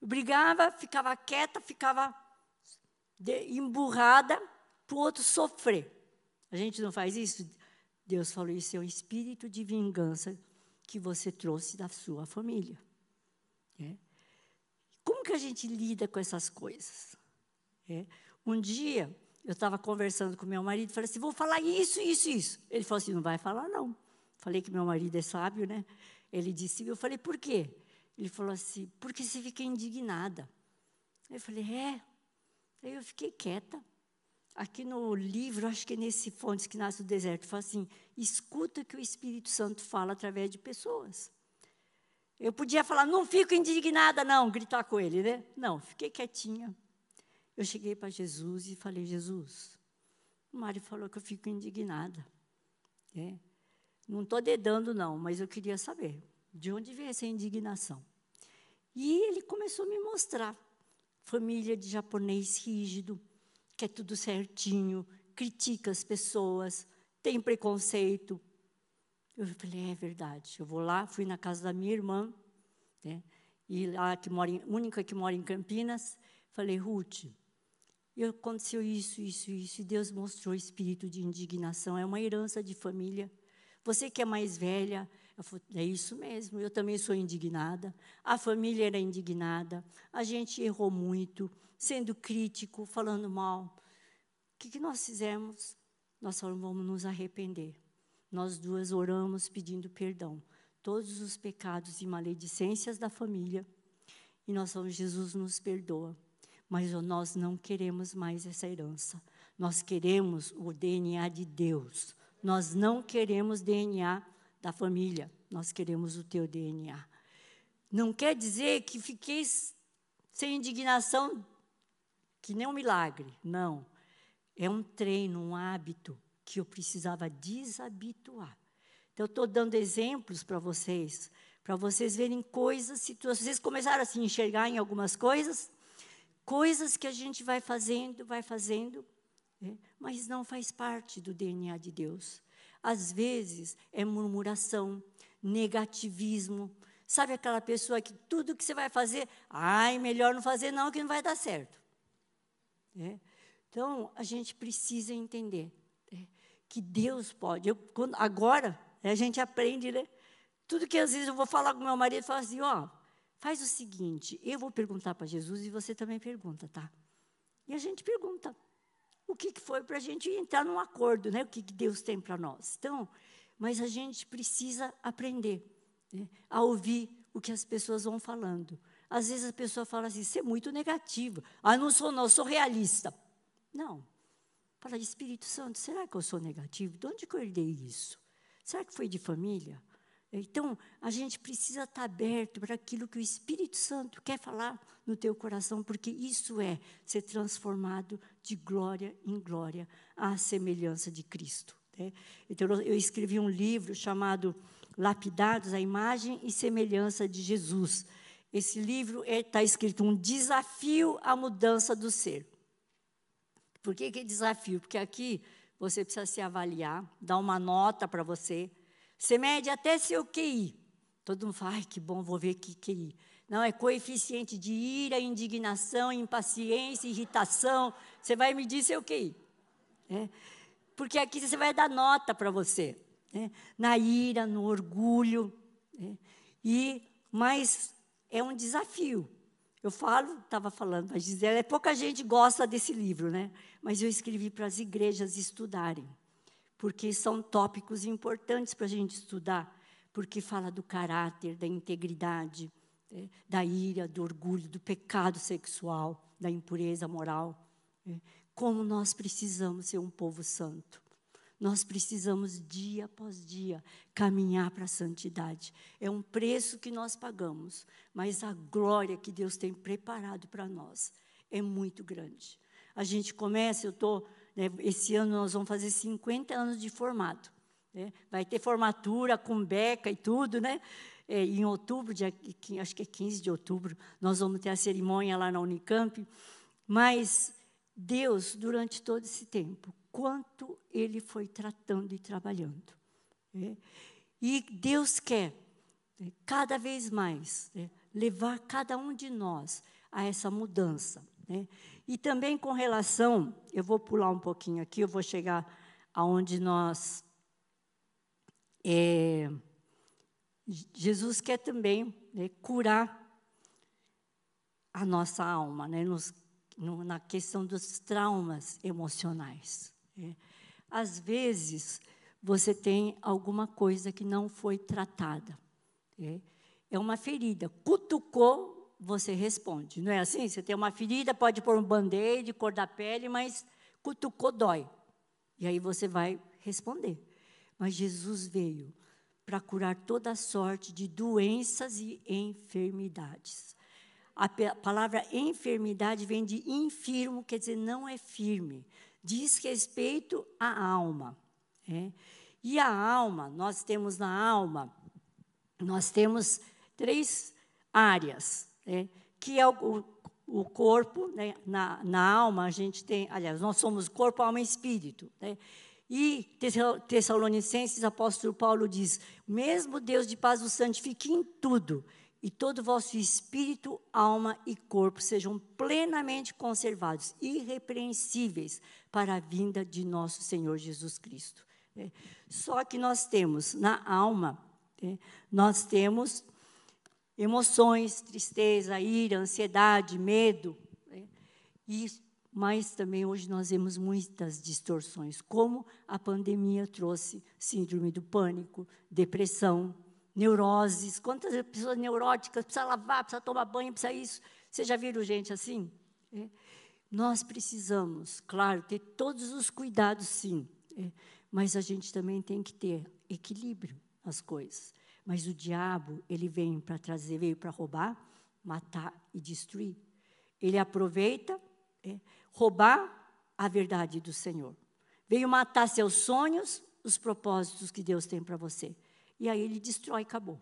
brigava, ficava quieta, ficava emburrada para o outro sofrer. A gente não faz isso? Deus falou: isso é o espírito de vingança que você trouxe da sua família. É. Como que a gente lida com essas coisas? É. Um dia, eu estava conversando com meu marido, falei assim: vou falar isso, isso, isso. Ele falou assim: não vai falar, não. Falei que meu marido é sábio, né? Ele disse: eu falei, por quê? Ele falou assim: porque você fica indignada? Eu falei: é. Aí eu fiquei quieta. Aqui no livro, acho que é nesse Fontes que Nasce do Deserto, fala assim: escuta que o Espírito Santo fala através de pessoas. Eu podia falar, não fico indignada, não, gritar com ele, né? Não, fiquei quietinha. Eu cheguei para Jesus e falei: Jesus, o Mário falou que eu fico indignada. É. Não estou dedando, não, mas eu queria saber. De onde veio essa indignação? E ele começou a me mostrar. Família de japonês rígido, é tudo certinho, critica as pessoas, tem preconceito. Eu falei, é verdade. Eu vou lá, fui na casa da minha irmã, né, e lá que mora, em, única que mora em Campinas, falei, Ruth, e aconteceu isso, isso, isso, e Deus mostrou espírito de indignação, é uma herança de família. Você que é mais velha, Falei, é isso mesmo, eu também sou indignada. A família era indignada. A gente errou muito, sendo crítico, falando mal. O que, que nós fizemos? Nós falamos, vamos nos arrepender. Nós duas oramos pedindo perdão. Todos os pecados e maledicências da família. E nós falamos, Jesus nos perdoa. Mas nós não queremos mais essa herança. Nós queremos o DNA de Deus. Nós não queremos DNA da família. Nós queremos o teu DNA. Não quer dizer que fiquei sem indignação, que nem um milagre. Não. É um treino, um hábito que eu precisava desabituar. Então, eu estou dando exemplos para vocês, para vocês verem coisas, situações. Vocês começaram a se enxergar em algumas coisas, coisas que a gente vai fazendo, vai fazendo, né? mas não faz parte do DNA de Deus. Às vezes é murmuração, negativismo. Sabe aquela pessoa que tudo que você vai fazer, ai, melhor não fazer não, que não vai dar certo. É. Então, a gente precisa entender né, que Deus pode. Eu, quando, agora, a gente aprende, né? Tudo que às vezes eu vou falar com meu marido, falo assim, ó, faz o seguinte, eu vou perguntar para Jesus e você também pergunta, tá? E a gente pergunta o que, que foi para a gente entrar num acordo, né? O que, que Deus tem para nós. Então, mas a gente precisa aprender né, a ouvir o que as pessoas vão falando. Às vezes a pessoa fala assim, você é muito negativo. Ah, não sou não, sou realista. Não. Fala, Espírito Santo, será que eu sou negativo? De onde que eu herdei isso? Será que foi de família? Então, a gente precisa estar aberto para aquilo que o Espírito Santo quer falar no teu coração, porque isso é ser transformado de glória em glória à semelhança de Cristo. Né? Então, eu escrevi um livro chamado Lapidados à Imagem e Semelhança de Jesus. Esse livro está é, escrito um desafio à mudança do ser. Por que, que é desafio? Porque aqui você precisa se avaliar, dar uma nota para você, você mede até seu QI. Todo mundo fala, ai, que bom, vou ver que QI. Não, é coeficiente de ira, indignação, impaciência, irritação. Você vai medir seu QI. É. Porque aqui você vai dar nota para você. É. Na ira, no orgulho. É. E, mas é um desafio. Eu falo, estava falando para Gisele, é pouca gente gosta desse livro, né? Mas eu escrevi para as igrejas estudarem porque são tópicos importantes para a gente estudar, porque fala do caráter, da integridade, é, da ira, do orgulho, do pecado sexual, da impureza moral. É, como nós precisamos ser um povo santo. Nós precisamos, dia após dia, caminhar para a santidade. É um preço que nós pagamos, mas a glória que Deus tem preparado para nós é muito grande. A gente começa, eu estou né, esse ano nós vamos fazer 50 anos de formado. Né? Vai ter formatura com beca e tudo, né? É, em outubro, dia, acho que é 15 de outubro, nós vamos ter a cerimônia lá na Unicamp. Mas Deus, durante todo esse tempo, quanto Ele foi tratando e trabalhando. Né? E Deus quer, né, cada vez mais, né, levar cada um de nós a essa mudança. E também com relação, eu vou pular um pouquinho aqui, eu vou chegar aonde nós. É, Jesus quer também né, curar a nossa alma, né, nos, no, na questão dos traumas emocionais. Né. Às vezes, você tem alguma coisa que não foi tratada. Né. É uma ferida. Cutucou, você responde. Não é assim? Você tem uma ferida, pode pôr um band-aid, cor da pele, mas cutucou, dói. E aí você vai responder. Mas Jesus veio para curar toda sorte de doenças e enfermidades. A palavra enfermidade vem de infirmo, quer dizer, não é firme. Diz respeito à alma. É? E a alma, nós temos na alma, nós temos três áreas né, que é o, o corpo, né, na, na alma a gente tem, aliás, nós somos corpo, alma e espírito. Né, e Tessalonicenses, apóstolo Paulo diz: mesmo Deus de paz o santifique em tudo, e todo o vosso espírito, alma e corpo sejam plenamente conservados, irrepreensíveis para a vinda de nosso Senhor Jesus Cristo. É, só que nós temos na alma, é, nós temos emoções, tristeza, ira, ansiedade, medo. Né? E, mas também hoje nós vemos muitas distorções, como a pandemia trouxe síndrome do pânico, depressão, neuroses. Quantas pessoas neuróticas, precisa lavar, precisa tomar banho, precisa isso. Vocês já viram gente assim? É. Nós precisamos, claro, ter todos os cuidados, sim, é. mas a gente também tem que ter equilíbrio nas coisas. Mas o diabo, ele vem para trazer, veio para roubar, matar e destruir. Ele aproveita é, roubar a verdade do Senhor. Veio matar seus sonhos, os propósitos que Deus tem para você. E aí ele destrói e acabou.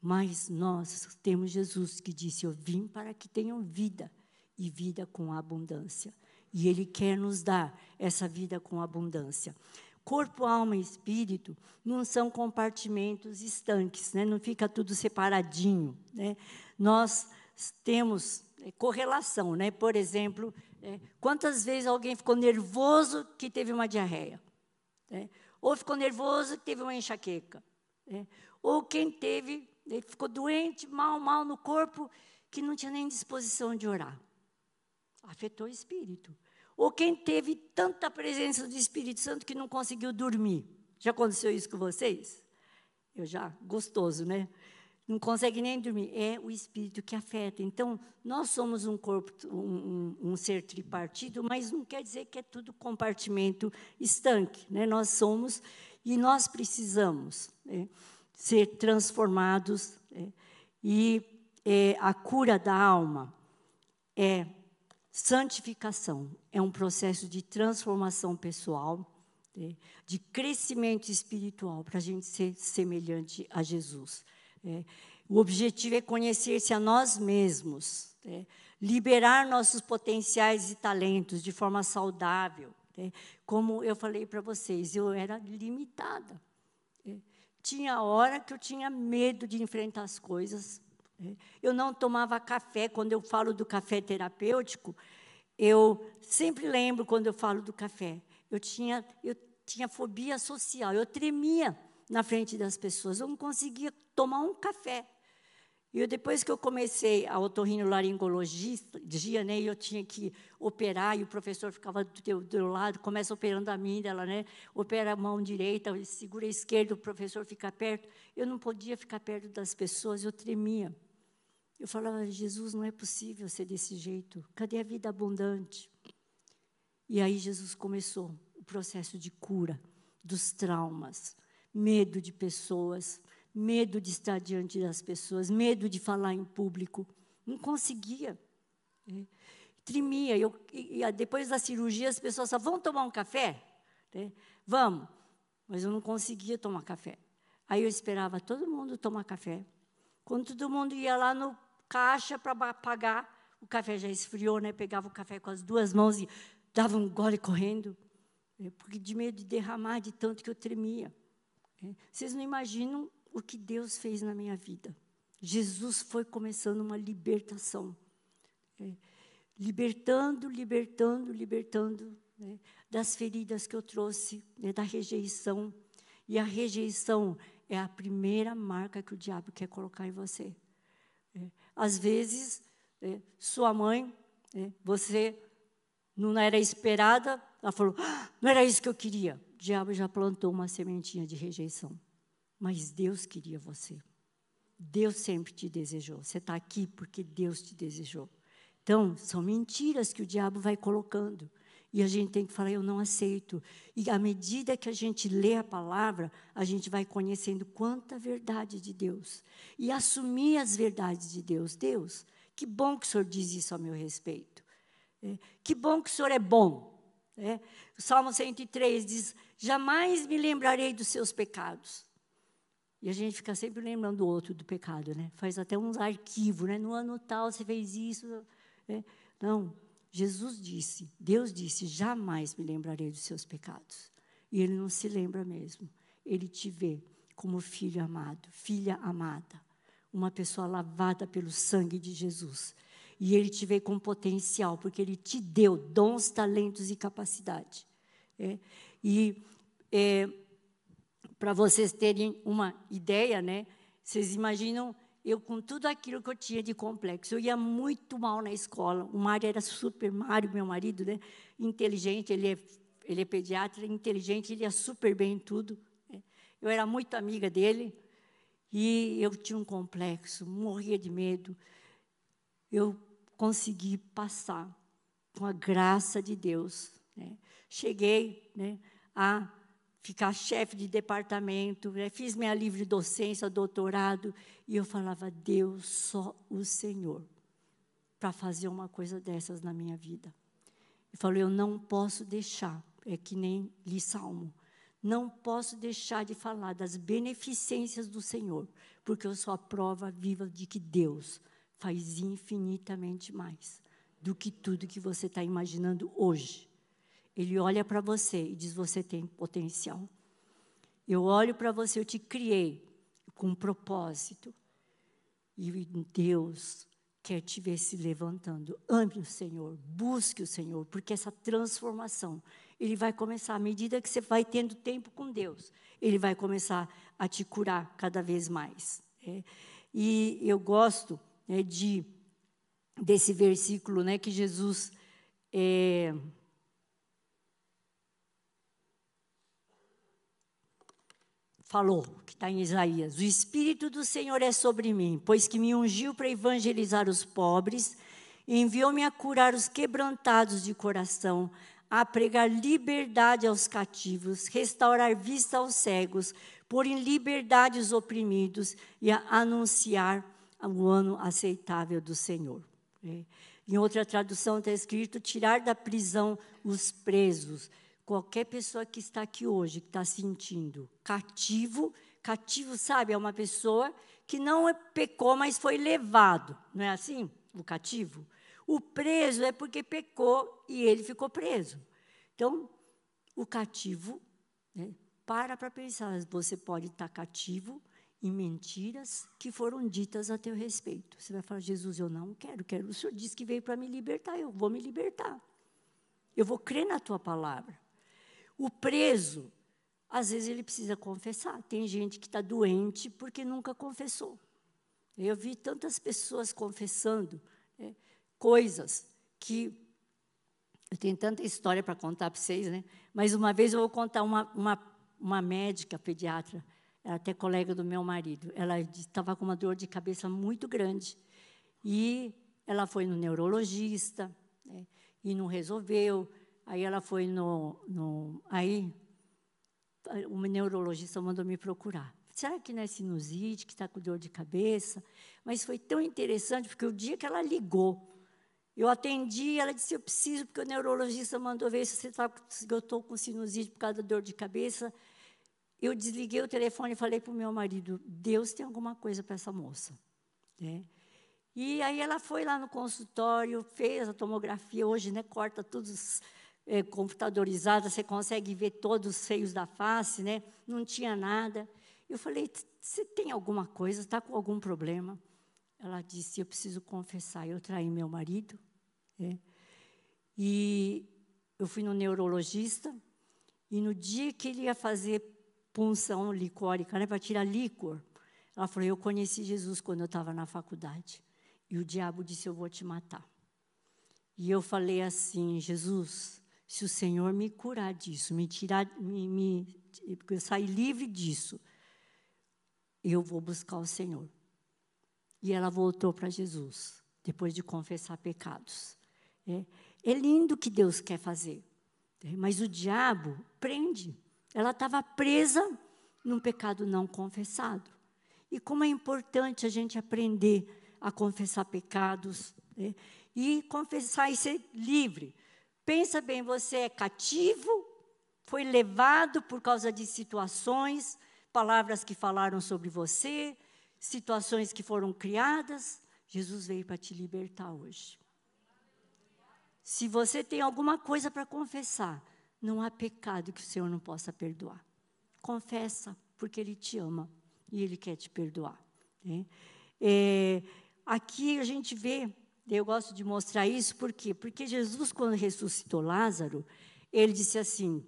Mas nós temos Jesus que disse: Eu vim para que tenham vida e vida com abundância. E Ele quer nos dar essa vida com abundância. Corpo, alma e espírito não são compartimentos estanques, né? não fica tudo separadinho. Né? Nós temos é, correlação, né? Por exemplo, é, quantas vezes alguém ficou nervoso que teve uma diarreia? Né? Ou ficou nervoso que teve uma enxaqueca? Né? Ou quem teve, né, ficou doente, mal, mal no corpo, que não tinha nem disposição de orar? Afetou o espírito. Ou quem teve tanta presença do Espírito Santo que não conseguiu dormir? Já aconteceu isso com vocês? Eu já, gostoso, né? não consegue nem dormir. É o espírito que afeta. Então, nós somos um corpo, um, um, ser tripartido, mas não quer dizer que é tudo compartimento estanque. Né? Nós somos e nós precisamos né, ser transformados. Né? E é, a cura da alma é santificação, é um processo de transformação pessoal, né, de crescimento espiritual, para a gente ser semelhante a Jesus. É, o objetivo é conhecer-se a nós mesmos, é, liberar nossos potenciais e talentos de forma saudável. Como eu falei para vocês, eu era limitada. Tinha hora que eu tinha medo de enfrentar as coisas. É, eu não tomava café. Quando eu falo do café terapêutico, eu sempre lembro quando eu falo do café. Eu tinha, eu tinha fobia social, eu tremia na frente das pessoas. Eu não conseguia tomar um café. E depois que eu comecei a otorrinolaringologia, né, eu tinha que operar, e o professor ficava do teu, do lado, começa operando a mim, ela, né, opera a mão direita, segura a esquerda, o professor fica perto. Eu não podia ficar perto das pessoas, eu tremia. Eu falava, Jesus, não é possível ser desse jeito. Cadê a vida abundante? E aí Jesus começou o processo de cura dos traumas, medo de pessoas, medo de estar diante das pessoas, medo de falar em público. Não conseguia. É. Tremia. Eu, e, e, depois da cirurgia, as pessoas falavam, vamos tomar um café? É. Vamos. Mas eu não conseguia tomar café. Aí eu esperava todo mundo tomar café. Quando todo mundo ia lá no caixa para pagar, o café já esfriou, né? Pegava o café com as duas mãos e dava um gole correndo. É, porque de medo de derramar de tanto que eu tremia. É. Vocês não imaginam o que Deus fez na minha vida. Jesus foi começando uma libertação. É, libertando, libertando, libertando né, das feridas que eu trouxe, né, da rejeição. E a rejeição é a primeira marca que o diabo quer colocar em você. Às vezes, é, sua mãe, é, você não era esperada, ela falou, ah, não era isso que eu queria. O diabo já plantou uma sementinha de rejeição. Mas Deus queria você. Deus sempre te desejou. Você está aqui porque Deus te desejou. Então, são mentiras que o diabo vai colocando. E a gente tem que falar, eu não aceito. E à medida que a gente lê a palavra, a gente vai conhecendo quanta verdade de Deus. E assumir as verdades de Deus. Deus, que bom que o Senhor diz isso a meu respeito. É, que bom que o Senhor é bom. É, o Salmo 103 diz: Jamais me lembrarei dos seus pecados. E a gente fica sempre lembrando do outro do pecado, né? Faz até uns arquivos, né? No ano tal você fez isso. Né? Não, Jesus disse, Deus disse: jamais me lembrarei dos seus pecados. E Ele não se lembra mesmo. Ele te vê como filho amado, filha amada, uma pessoa lavada pelo sangue de Jesus. E Ele te vê com potencial, porque Ele te deu dons, talentos e capacidade. É? E é, para vocês terem uma ideia, né? Vocês imaginam eu com tudo aquilo que eu tinha de complexo. Eu ia muito mal na escola. O Mário era super Mário, meu marido, né? Inteligente, ele é ele é pediatra, inteligente, ele ia super bem em tudo. Né? Eu era muito amiga dele e eu tinha um complexo, morria de medo. Eu consegui passar com a graça de Deus. Né? Cheguei né, a ficar chefe de departamento, né? fiz minha livre docência, doutorado, e eu falava, Deus, só o Senhor, para fazer uma coisa dessas na minha vida. E falou, eu não posso deixar, é que nem li Salmo, não posso deixar de falar das beneficências do Senhor, porque eu sou a prova viva de que Deus faz infinitamente mais do que tudo que você está imaginando hoje. Ele olha para você e diz: Você tem potencial. Eu olho para você, eu te criei com um propósito. E Deus quer te ver se levantando. Ame o Senhor, busque o Senhor, porque essa transformação, ele vai começar, à medida que você vai tendo tempo com Deus, ele vai começar a te curar cada vez mais. É. E eu gosto né, de, desse versículo né, que Jesus. É, falou, que está em Isaías: O Espírito do Senhor é sobre mim, pois que me ungiu para evangelizar os pobres, enviou-me a curar os quebrantados de coração, a pregar liberdade aos cativos, restaurar vista aos cegos, pôr em liberdade os oprimidos e a anunciar o ano aceitável do Senhor. É. Em outra tradução está escrito: tirar da prisão os presos Qualquer pessoa que está aqui hoje, que está sentindo cativo, cativo, sabe, é uma pessoa que não é pecou, mas foi levado, não é assim? O cativo. O preso é porque pecou e ele ficou preso. Então, o cativo, né, para para pensar, você pode estar cativo em mentiras que foram ditas a teu respeito. Você vai falar, Jesus, eu não quero, quero. O Senhor disse que veio para me libertar, eu vou me libertar. Eu vou crer na tua palavra. O preso, às vezes ele precisa confessar. Tem gente que está doente porque nunca confessou. Eu vi tantas pessoas confessando né, coisas que. Eu tenho tanta história para contar para vocês, né? Mas uma vez eu vou contar uma, uma, uma médica pediatra, até colega do meu marido. Ela estava com uma dor de cabeça muito grande. E ela foi no neurologista, né, e não resolveu. Aí ela foi no, no aí o neurologista mandou me procurar. Será que não é sinusite, que está com dor de cabeça? Mas foi tão interessante, porque o dia que ela ligou, eu atendi, ela disse, eu preciso, porque o neurologista mandou ver se, você tá, se eu estou com sinusite por causa da dor de cabeça. Eu desliguei o telefone e falei para o meu marido, Deus tem alguma coisa para essa moça. Né? E aí ela foi lá no consultório, fez a tomografia, hoje né, corta todos os é, computadorizada, você consegue ver todos os seios da face, né? Não tinha nada. Eu falei, você tem alguma coisa? Está com algum problema? Ela disse, eu preciso confessar, eu traí meu marido. É. E eu fui no neurologista, e no dia que ele ia fazer punção licórica, né, para tirar líquor, ela falou, eu conheci Jesus quando eu estava na faculdade. E o diabo disse, eu vou te matar. E eu falei assim, Jesus, se o Senhor me curar disso, me tirar, me, me eu sair livre disso, eu vou buscar o Senhor. E ela voltou para Jesus, depois de confessar pecados. É, é lindo o que Deus quer fazer, é, mas o diabo prende. Ela estava presa num pecado não confessado. E como é importante a gente aprender a confessar pecados é, e confessar e ser livre. Pensa bem, você é cativo, foi levado por causa de situações, palavras que falaram sobre você, situações que foram criadas. Jesus veio para te libertar hoje. Se você tem alguma coisa para confessar, não há pecado que o Senhor não possa perdoar. Confessa, porque Ele te ama e Ele quer te perdoar. Né? É, aqui a gente vê eu gosto de mostrar isso por quê? Porque Jesus, quando ressuscitou Lázaro, ele disse assim: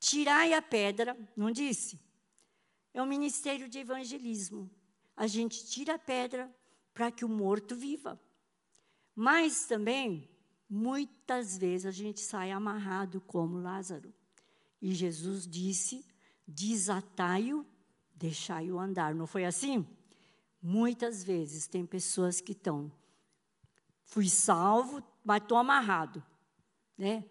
tirai a pedra, não disse? É um ministério de evangelismo. A gente tira a pedra para que o morto viva. Mas também, muitas vezes, a gente sai amarrado como Lázaro. E Jesus disse: desatai-o, deixai-o andar. Não foi assim? Muitas vezes tem pessoas que estão Fui salvo, mas estou amarrado. Né?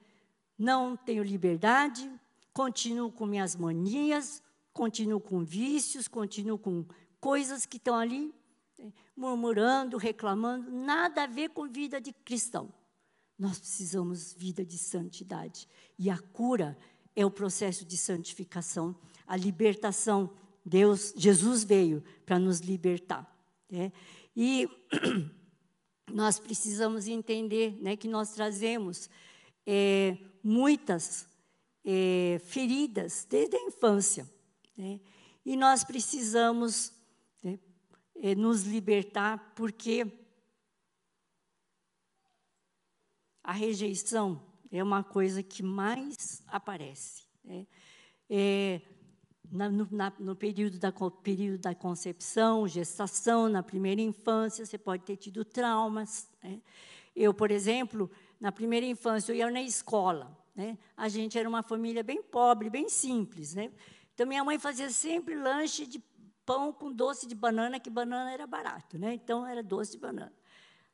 Não tenho liberdade, continuo com minhas manias, continuo com vícios, continuo com coisas que estão ali né? murmurando, reclamando, nada a ver com vida de cristão. Nós precisamos vida de santidade. E a cura é o processo de santificação, a libertação. Deus, Jesus veio para nos libertar. Né? E nós precisamos entender né, que nós trazemos é, muitas é, feridas desde a infância. Né, e nós precisamos né, é, nos libertar, porque a rejeição é uma coisa que mais aparece. Né? Na, no, na, no período, da, período da concepção, gestação, na primeira infância, você pode ter tido traumas. Né? Eu, por exemplo, na primeira infância, eu ia na escola. Né? A gente era uma família bem pobre, bem simples. Né? Então, minha mãe fazia sempre lanche de pão com doce de banana, que banana era barato. Né? Então, era doce de banana.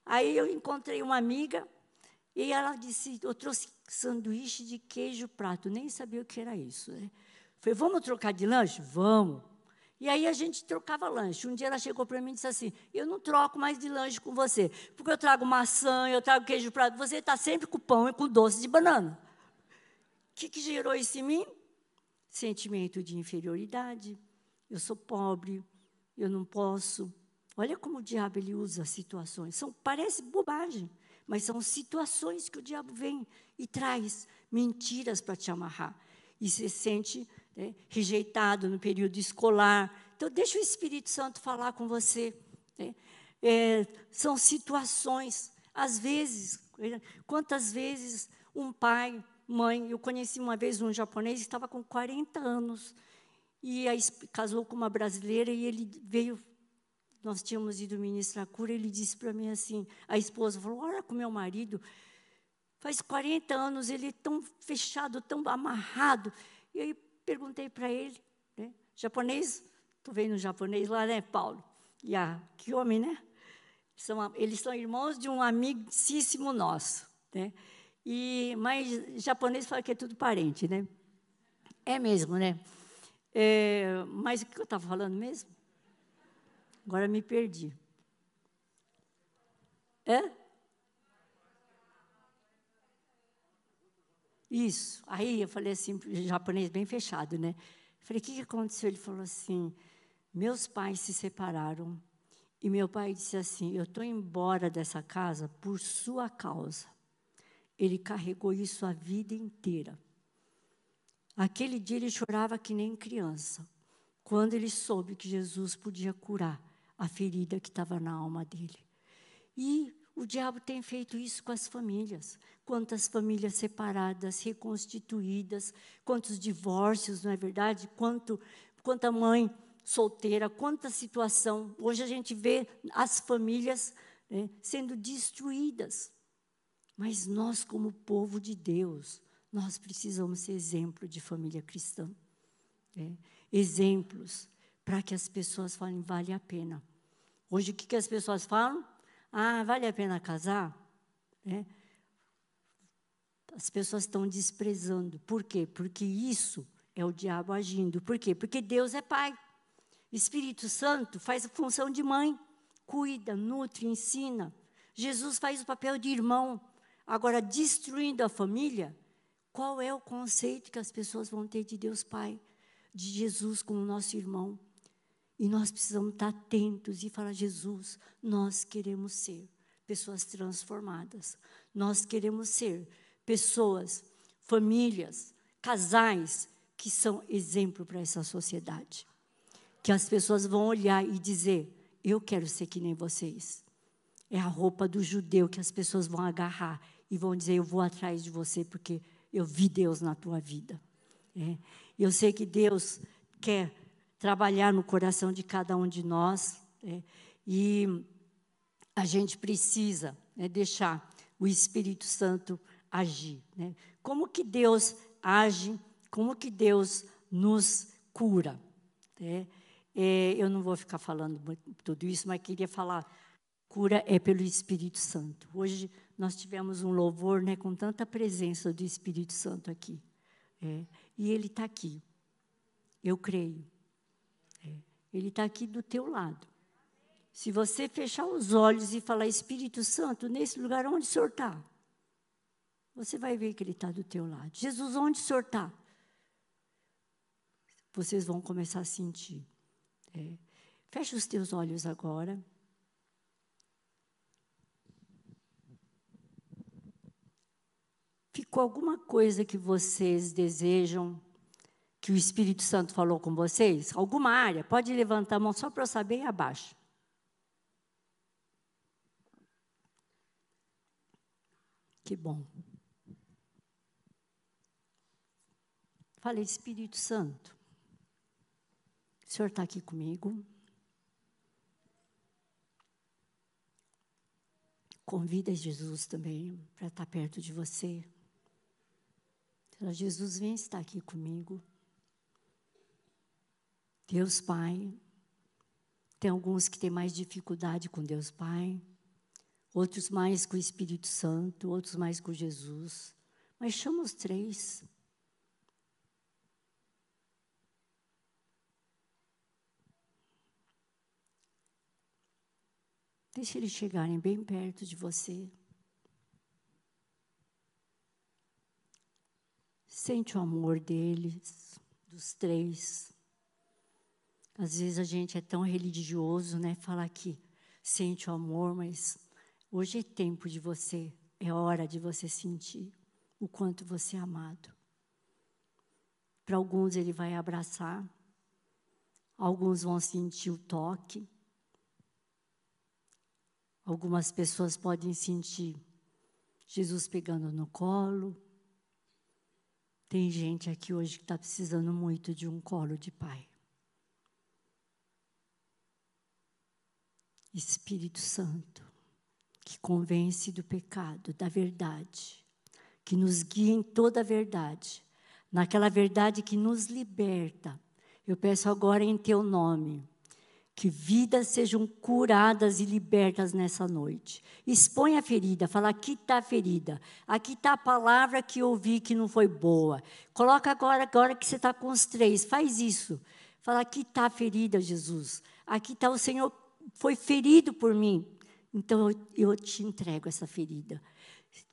Aí eu encontrei uma amiga e ela disse, eu trouxe sanduíche de queijo prato, nem sabia o que era isso. Né? Falei, vamos trocar de lanche? Vamos. E aí a gente trocava lanche. Um dia ela chegou para mim e disse assim: Eu não troco mais de lanche com você, porque eu trago maçã, eu trago queijo prato, você está sempre com pão e com doce de banana. O que, que gerou isso em mim? Sentimento de inferioridade. Eu sou pobre, eu não posso. Olha como o diabo ele usa situações. São, parece bobagem, mas são situações que o diabo vem e traz mentiras para te amarrar. E você sente né, rejeitado no período escolar. Então, deixa o Espírito Santo falar com você. Né? É, são situações, às vezes, quantas vezes um pai, mãe, eu conheci uma vez um japonês estava com 40 anos e casou com uma brasileira e ele veio nós tínhamos ido ministrar a cura, ele disse para mim assim, a esposa falou, olha com meu marido, faz 40 anos, ele é tão fechado, tão amarrado. E aí perguntei para ele, né, japonês, estou vendo um japonês lá, né, Paulo? E que homem, né? São, eles são irmãos de um amicíssimo nosso, né? E, mas japonês fala que é tudo parente, né? É mesmo, né? É, mas o que eu estava falando mesmo? Agora me perdi. É? Isso. Aí eu falei assim, japonês bem fechado, né? Falei, o que, que aconteceu? Ele falou assim: meus pais se separaram e meu pai disse assim: eu estou embora dessa casa por sua causa. Ele carregou isso a vida inteira. Aquele dia ele chorava que nem criança, quando ele soube que Jesus podia curar a ferida que estava na alma dele. E o diabo tem feito isso com as famílias. Quantas famílias separadas, reconstituídas, quantos divórcios, não é verdade? Quanto, quanta mãe solteira, quanta situação. Hoje a gente vê as famílias né, sendo destruídas. Mas nós, como povo de Deus, nós precisamos ser exemplo de família cristã. Né? Exemplos para que as pessoas falem, vale a pena. Hoje, o que, que as pessoas falam? Ah, vale a pena casar? É. As pessoas estão desprezando. Por quê? Porque isso é o diabo agindo. Por quê? Porque Deus é pai. Espírito Santo faz a função de mãe. Cuida, nutre, ensina. Jesus faz o papel de irmão. Agora, destruindo a família, qual é o conceito que as pessoas vão ter de Deus Pai? De Jesus como nosso irmão. E nós precisamos estar atentos e falar: Jesus, nós queremos ser pessoas transformadas. Nós queremos ser pessoas, famílias, casais que são exemplo para essa sociedade. Que as pessoas vão olhar e dizer: Eu quero ser que nem vocês. É a roupa do judeu que as pessoas vão agarrar e vão dizer: Eu vou atrás de você porque eu vi Deus na tua vida. É. Eu sei que Deus quer trabalhar no coração de cada um de nós. É, e a gente precisa né, deixar o Espírito Santo agir. Né? Como que Deus age, como que Deus nos cura. Né? É, eu não vou ficar falando tudo isso, mas queria falar, cura é pelo Espírito Santo. Hoje nós tivemos um louvor né, com tanta presença do Espírito Santo aqui. É, e ele está aqui. Eu creio. Ele está aqui do teu lado. Se você fechar os olhos e falar, Espírito Santo, nesse lugar onde o Senhor está, você vai ver que Ele está do teu lado. Jesus, onde o Senhor está? Vocês vão começar a sentir. É. Fecha os teus olhos agora. Ficou alguma coisa que vocês desejam que o Espírito Santo falou com vocês? Alguma área? Pode levantar a mão só para eu saber e abaixo. Que bom. Falei, Espírito Santo, o Senhor está aqui comigo. Convida Jesus também para estar perto de você. Jesus, vem estar aqui comigo. Deus Pai. Tem alguns que têm mais dificuldade com Deus Pai, outros mais com o Espírito Santo, outros mais com Jesus. Mas chama os três. Deixe eles chegarem bem perto de você. Sente o amor deles, dos três. Às vezes a gente é tão religioso, né? Fala que sente o amor, mas hoje é tempo de você, é hora de você sentir o quanto você é amado. Para alguns ele vai abraçar, alguns vão sentir o toque, Algumas pessoas podem sentir Jesus pegando no colo. Tem gente aqui hoje que está precisando muito de um colo de pai. Espírito Santo, que convence do pecado, da verdade, que nos guia em toda a verdade, naquela verdade que nos liberta. Eu peço agora em teu nome que vidas sejam curadas e libertas nessa noite. Expõe a ferida, fala: aqui está a ferida, aqui está a palavra que ouvi que não foi boa. Coloca agora, agora que você está com os três, faz isso. Fala: aqui está a ferida, Jesus. Aqui está o Senhor, foi ferido por mim. Então eu, te entrego essa ferida.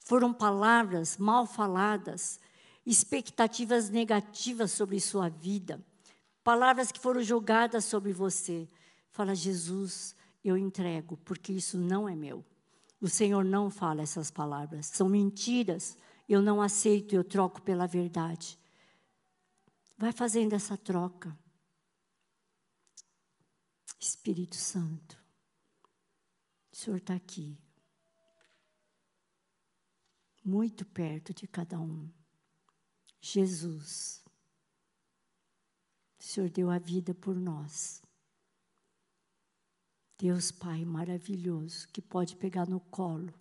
Foram palavras mal faladas, expectativas negativas sobre sua vida, palavras que foram jogadas sobre você. Fala, Jesus, eu entrego, porque isso não é meu. O Senhor não fala essas palavras, são mentiras. Eu não aceito, eu troco pela verdade. Vai fazendo essa troca. Espírito Santo, o Senhor está aqui, muito perto de cada um. Jesus, o Senhor deu a vida por nós. Deus Pai maravilhoso, que pode pegar no colo.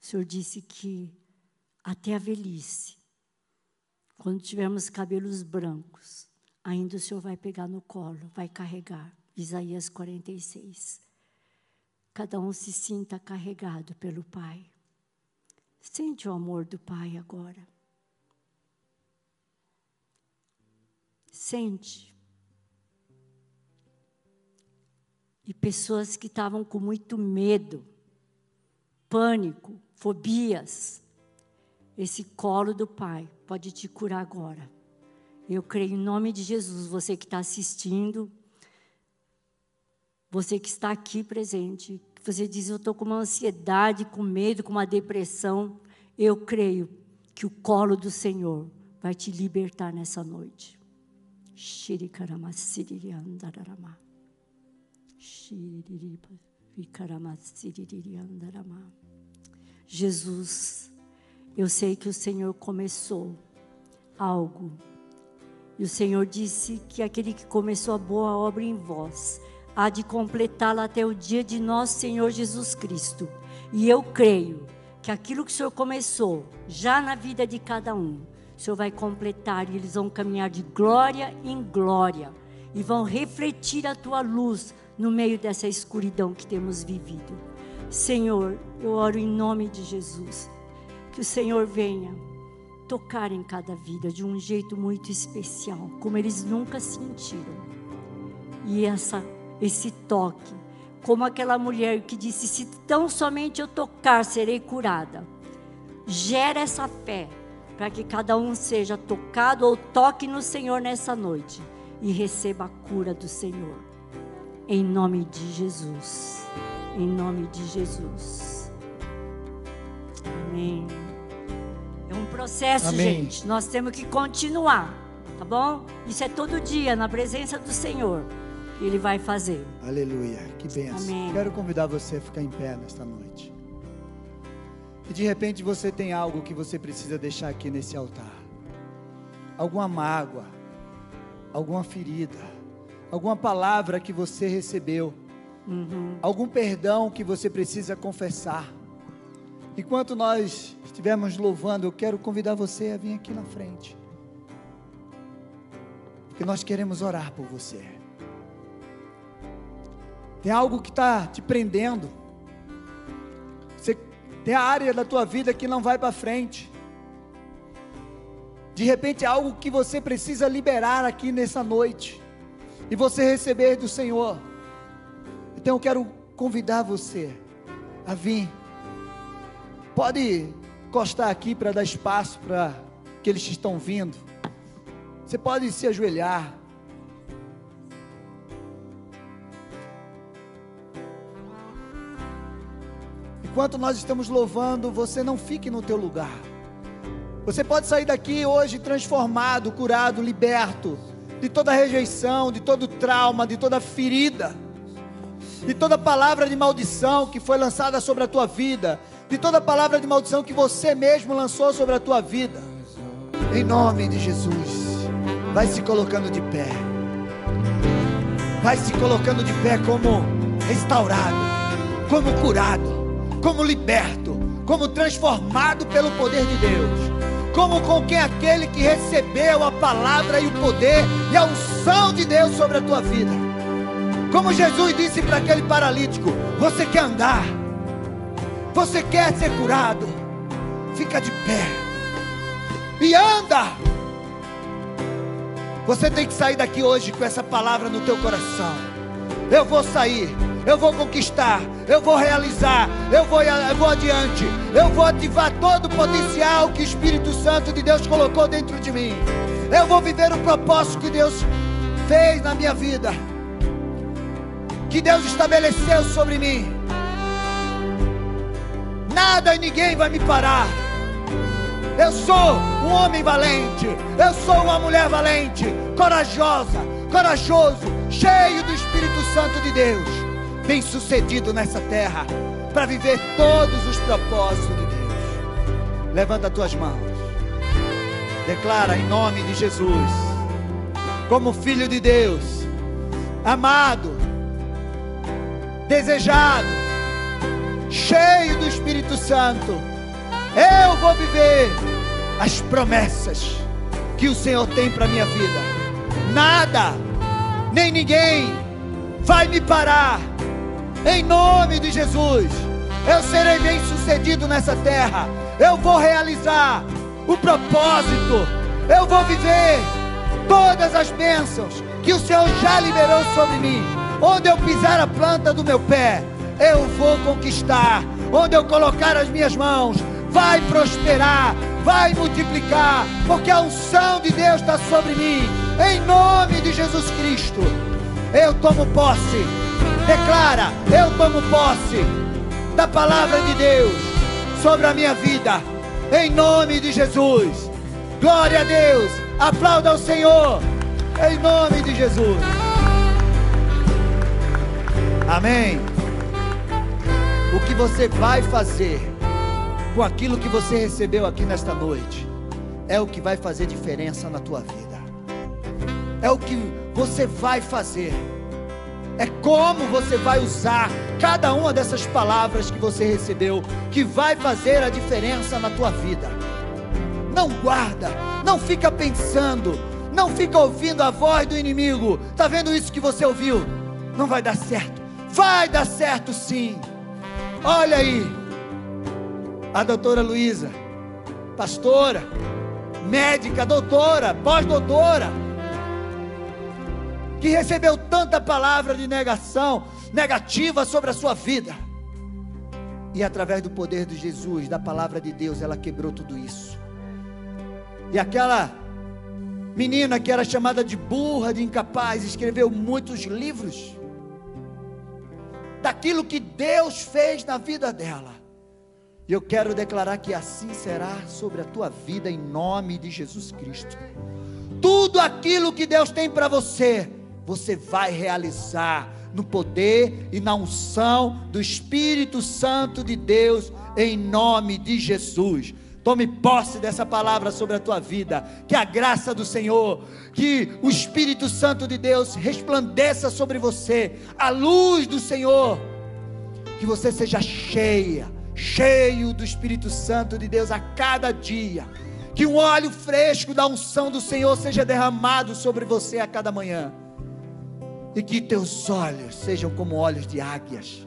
O Senhor disse que até a velhice, quando tivermos cabelos brancos, ainda o Senhor vai pegar no colo, vai carregar. Isaías 46. Cada um se sinta carregado pelo Pai. Sente o amor do Pai agora. Sente e pessoas que estavam com muito medo, pânico, fobias. Esse colo do Pai pode te curar agora. Eu creio em nome de Jesus, você que está assistindo, você que está aqui presente, você diz: Eu estou com uma ansiedade, com medo, com uma depressão. Eu creio que o colo do Senhor vai te libertar nessa noite. Jesus, eu sei que o Senhor começou algo. E o Senhor disse que aquele que começou a boa obra em vós há de completá-la até o dia de nosso Senhor Jesus Cristo. E eu creio que aquilo que o Senhor começou já na vida de cada um, o Senhor vai completar e eles vão caminhar de glória em glória e vão refletir a tua luz no meio dessa escuridão que temos vivido. Senhor, eu oro em nome de Jesus, que o Senhor venha tocar em cada vida de um jeito muito especial, como eles nunca sentiram. E essa esse toque, como aquela mulher que disse: "Se tão somente eu tocar, serei curada". Gera essa fé para que cada um seja tocado ou toque no Senhor nessa noite e receba a cura do Senhor. Em nome de Jesus. Em nome de Jesus. Amém. É um processo, Amém. gente. Nós temos que continuar, tá bom? Isso é todo dia na presença do Senhor. Ele vai fazer. Aleluia. Que benção. Amém. Quero convidar você a ficar em pé nesta noite. E de repente você tem algo que você precisa deixar aqui nesse altar. Alguma mágoa, alguma ferida, alguma palavra que você recebeu, uhum. algum perdão que você precisa confessar. Enquanto nós estivermos louvando, eu quero convidar você a vir aqui na frente. Porque nós queremos orar por você. Tem algo que está te prendendo. Você tem a área da tua vida que não vai para frente. De repente é algo que você precisa liberar aqui nessa noite. E você receber do Senhor. Então eu quero convidar você a vir. Pode encostar aqui para dar espaço para aqueles que estão vindo. Você pode se ajoelhar. Enquanto nós estamos louvando, você não fique no teu lugar. Você pode sair daqui hoje transformado, curado, liberto de toda rejeição, de todo trauma, de toda ferida, de toda palavra de maldição que foi lançada sobre a tua vida, de toda palavra de maldição que você mesmo lançou sobre a tua vida. Em nome de Jesus, vai se colocando de pé. Vai se colocando de pé como restaurado, como curado como liberto, como transformado pelo poder de Deus, como com quem aquele que recebeu a palavra e o poder e a unção de Deus sobre a tua vida. Como Jesus disse para aquele paralítico: Você quer andar? Você quer ser curado? Fica de pé e anda. Você tem que sair daqui hoje com essa palavra no teu coração. Eu vou sair eu vou conquistar, eu vou realizar, eu vou, eu vou adiante, eu vou ativar todo o potencial que o Espírito Santo de Deus colocou dentro de mim. Eu vou viver o propósito que Deus fez na minha vida, que Deus estabeleceu sobre mim. Nada e ninguém vai me parar. Eu sou um homem valente, eu sou uma mulher valente, corajosa, corajoso, cheio do Espírito Santo de Deus bem-sucedido nessa terra, para viver todos os propósitos de Deus. Levanta as tuas mãos. Declara em nome de Jesus, como filho de Deus, amado, desejado, cheio do Espírito Santo. Eu vou viver as promessas que o Senhor tem para minha vida. Nada, nem ninguém vai me parar em nome de Jesus, eu serei bem sucedido nessa terra. Eu vou realizar o propósito. Eu vou viver todas as bênçãos que o Senhor já liberou sobre mim. Onde eu pisar a planta do meu pé, eu vou conquistar. Onde eu colocar as minhas mãos, vai prosperar, vai multiplicar, porque a unção de Deus está sobre mim. Em nome de Jesus Cristo, eu tomo posse Declara: Eu tomo posse da palavra de Deus sobre a minha vida, em nome de Jesus. Glória a Deus. Aplauda ao Senhor, em nome de Jesus. Amém. O que você vai fazer com aquilo que você recebeu aqui nesta noite é o que vai fazer diferença na tua vida. É o que você vai fazer é como você vai usar cada uma dessas palavras que você recebeu, que vai fazer a diferença na tua vida. Não guarda, não fica pensando, não fica ouvindo a voz do inimigo. Tá vendo isso que você ouviu? Não vai dar certo. Vai dar certo sim. Olha aí, a doutora Luísa, pastora, médica, doutora, pós-doutora que recebeu tanta palavra de negação, negativa sobre a sua vida. E através do poder de Jesus, da palavra de Deus, ela quebrou tudo isso. E aquela menina que era chamada de burra, de incapaz, escreveu muitos livros daquilo que Deus fez na vida dela. E eu quero declarar que assim será sobre a tua vida em nome de Jesus Cristo. Tudo aquilo que Deus tem para você, você vai realizar, no poder e na unção do Espírito Santo de Deus, em nome de Jesus. Tome posse dessa palavra sobre a tua vida. Que a graça do Senhor, que o Espírito Santo de Deus resplandeça sobre você, a luz do Senhor. Que você seja cheia, cheio do Espírito Santo de Deus a cada dia. Que um óleo fresco da unção do Senhor seja derramado sobre você a cada manhã e que teus olhos sejam como olhos de águias,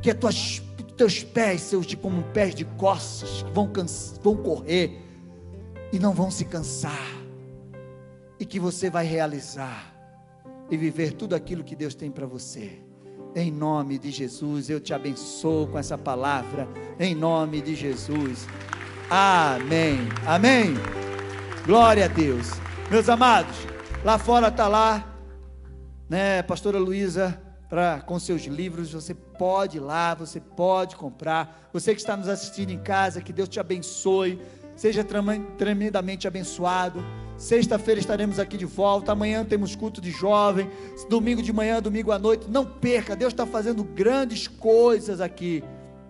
que tuas, teus pés sejam como pés de coças, que vão, vão correr e não vão se cansar, e que você vai realizar e viver tudo aquilo que Deus tem para você. Em nome de Jesus, eu te abençoo com essa palavra, em nome de Jesus. Amém. Amém. Glória a Deus. Meus amados, lá fora está lá né, pastora Luísa, para com seus livros, você pode ir lá, você pode comprar. Você que está nos assistindo em casa, que Deus te abençoe, seja tremendamente abençoado. Sexta-feira estaremos aqui de volta. Amanhã temos culto de jovem. Domingo de manhã, domingo à noite. Não perca, Deus está fazendo grandes coisas aqui.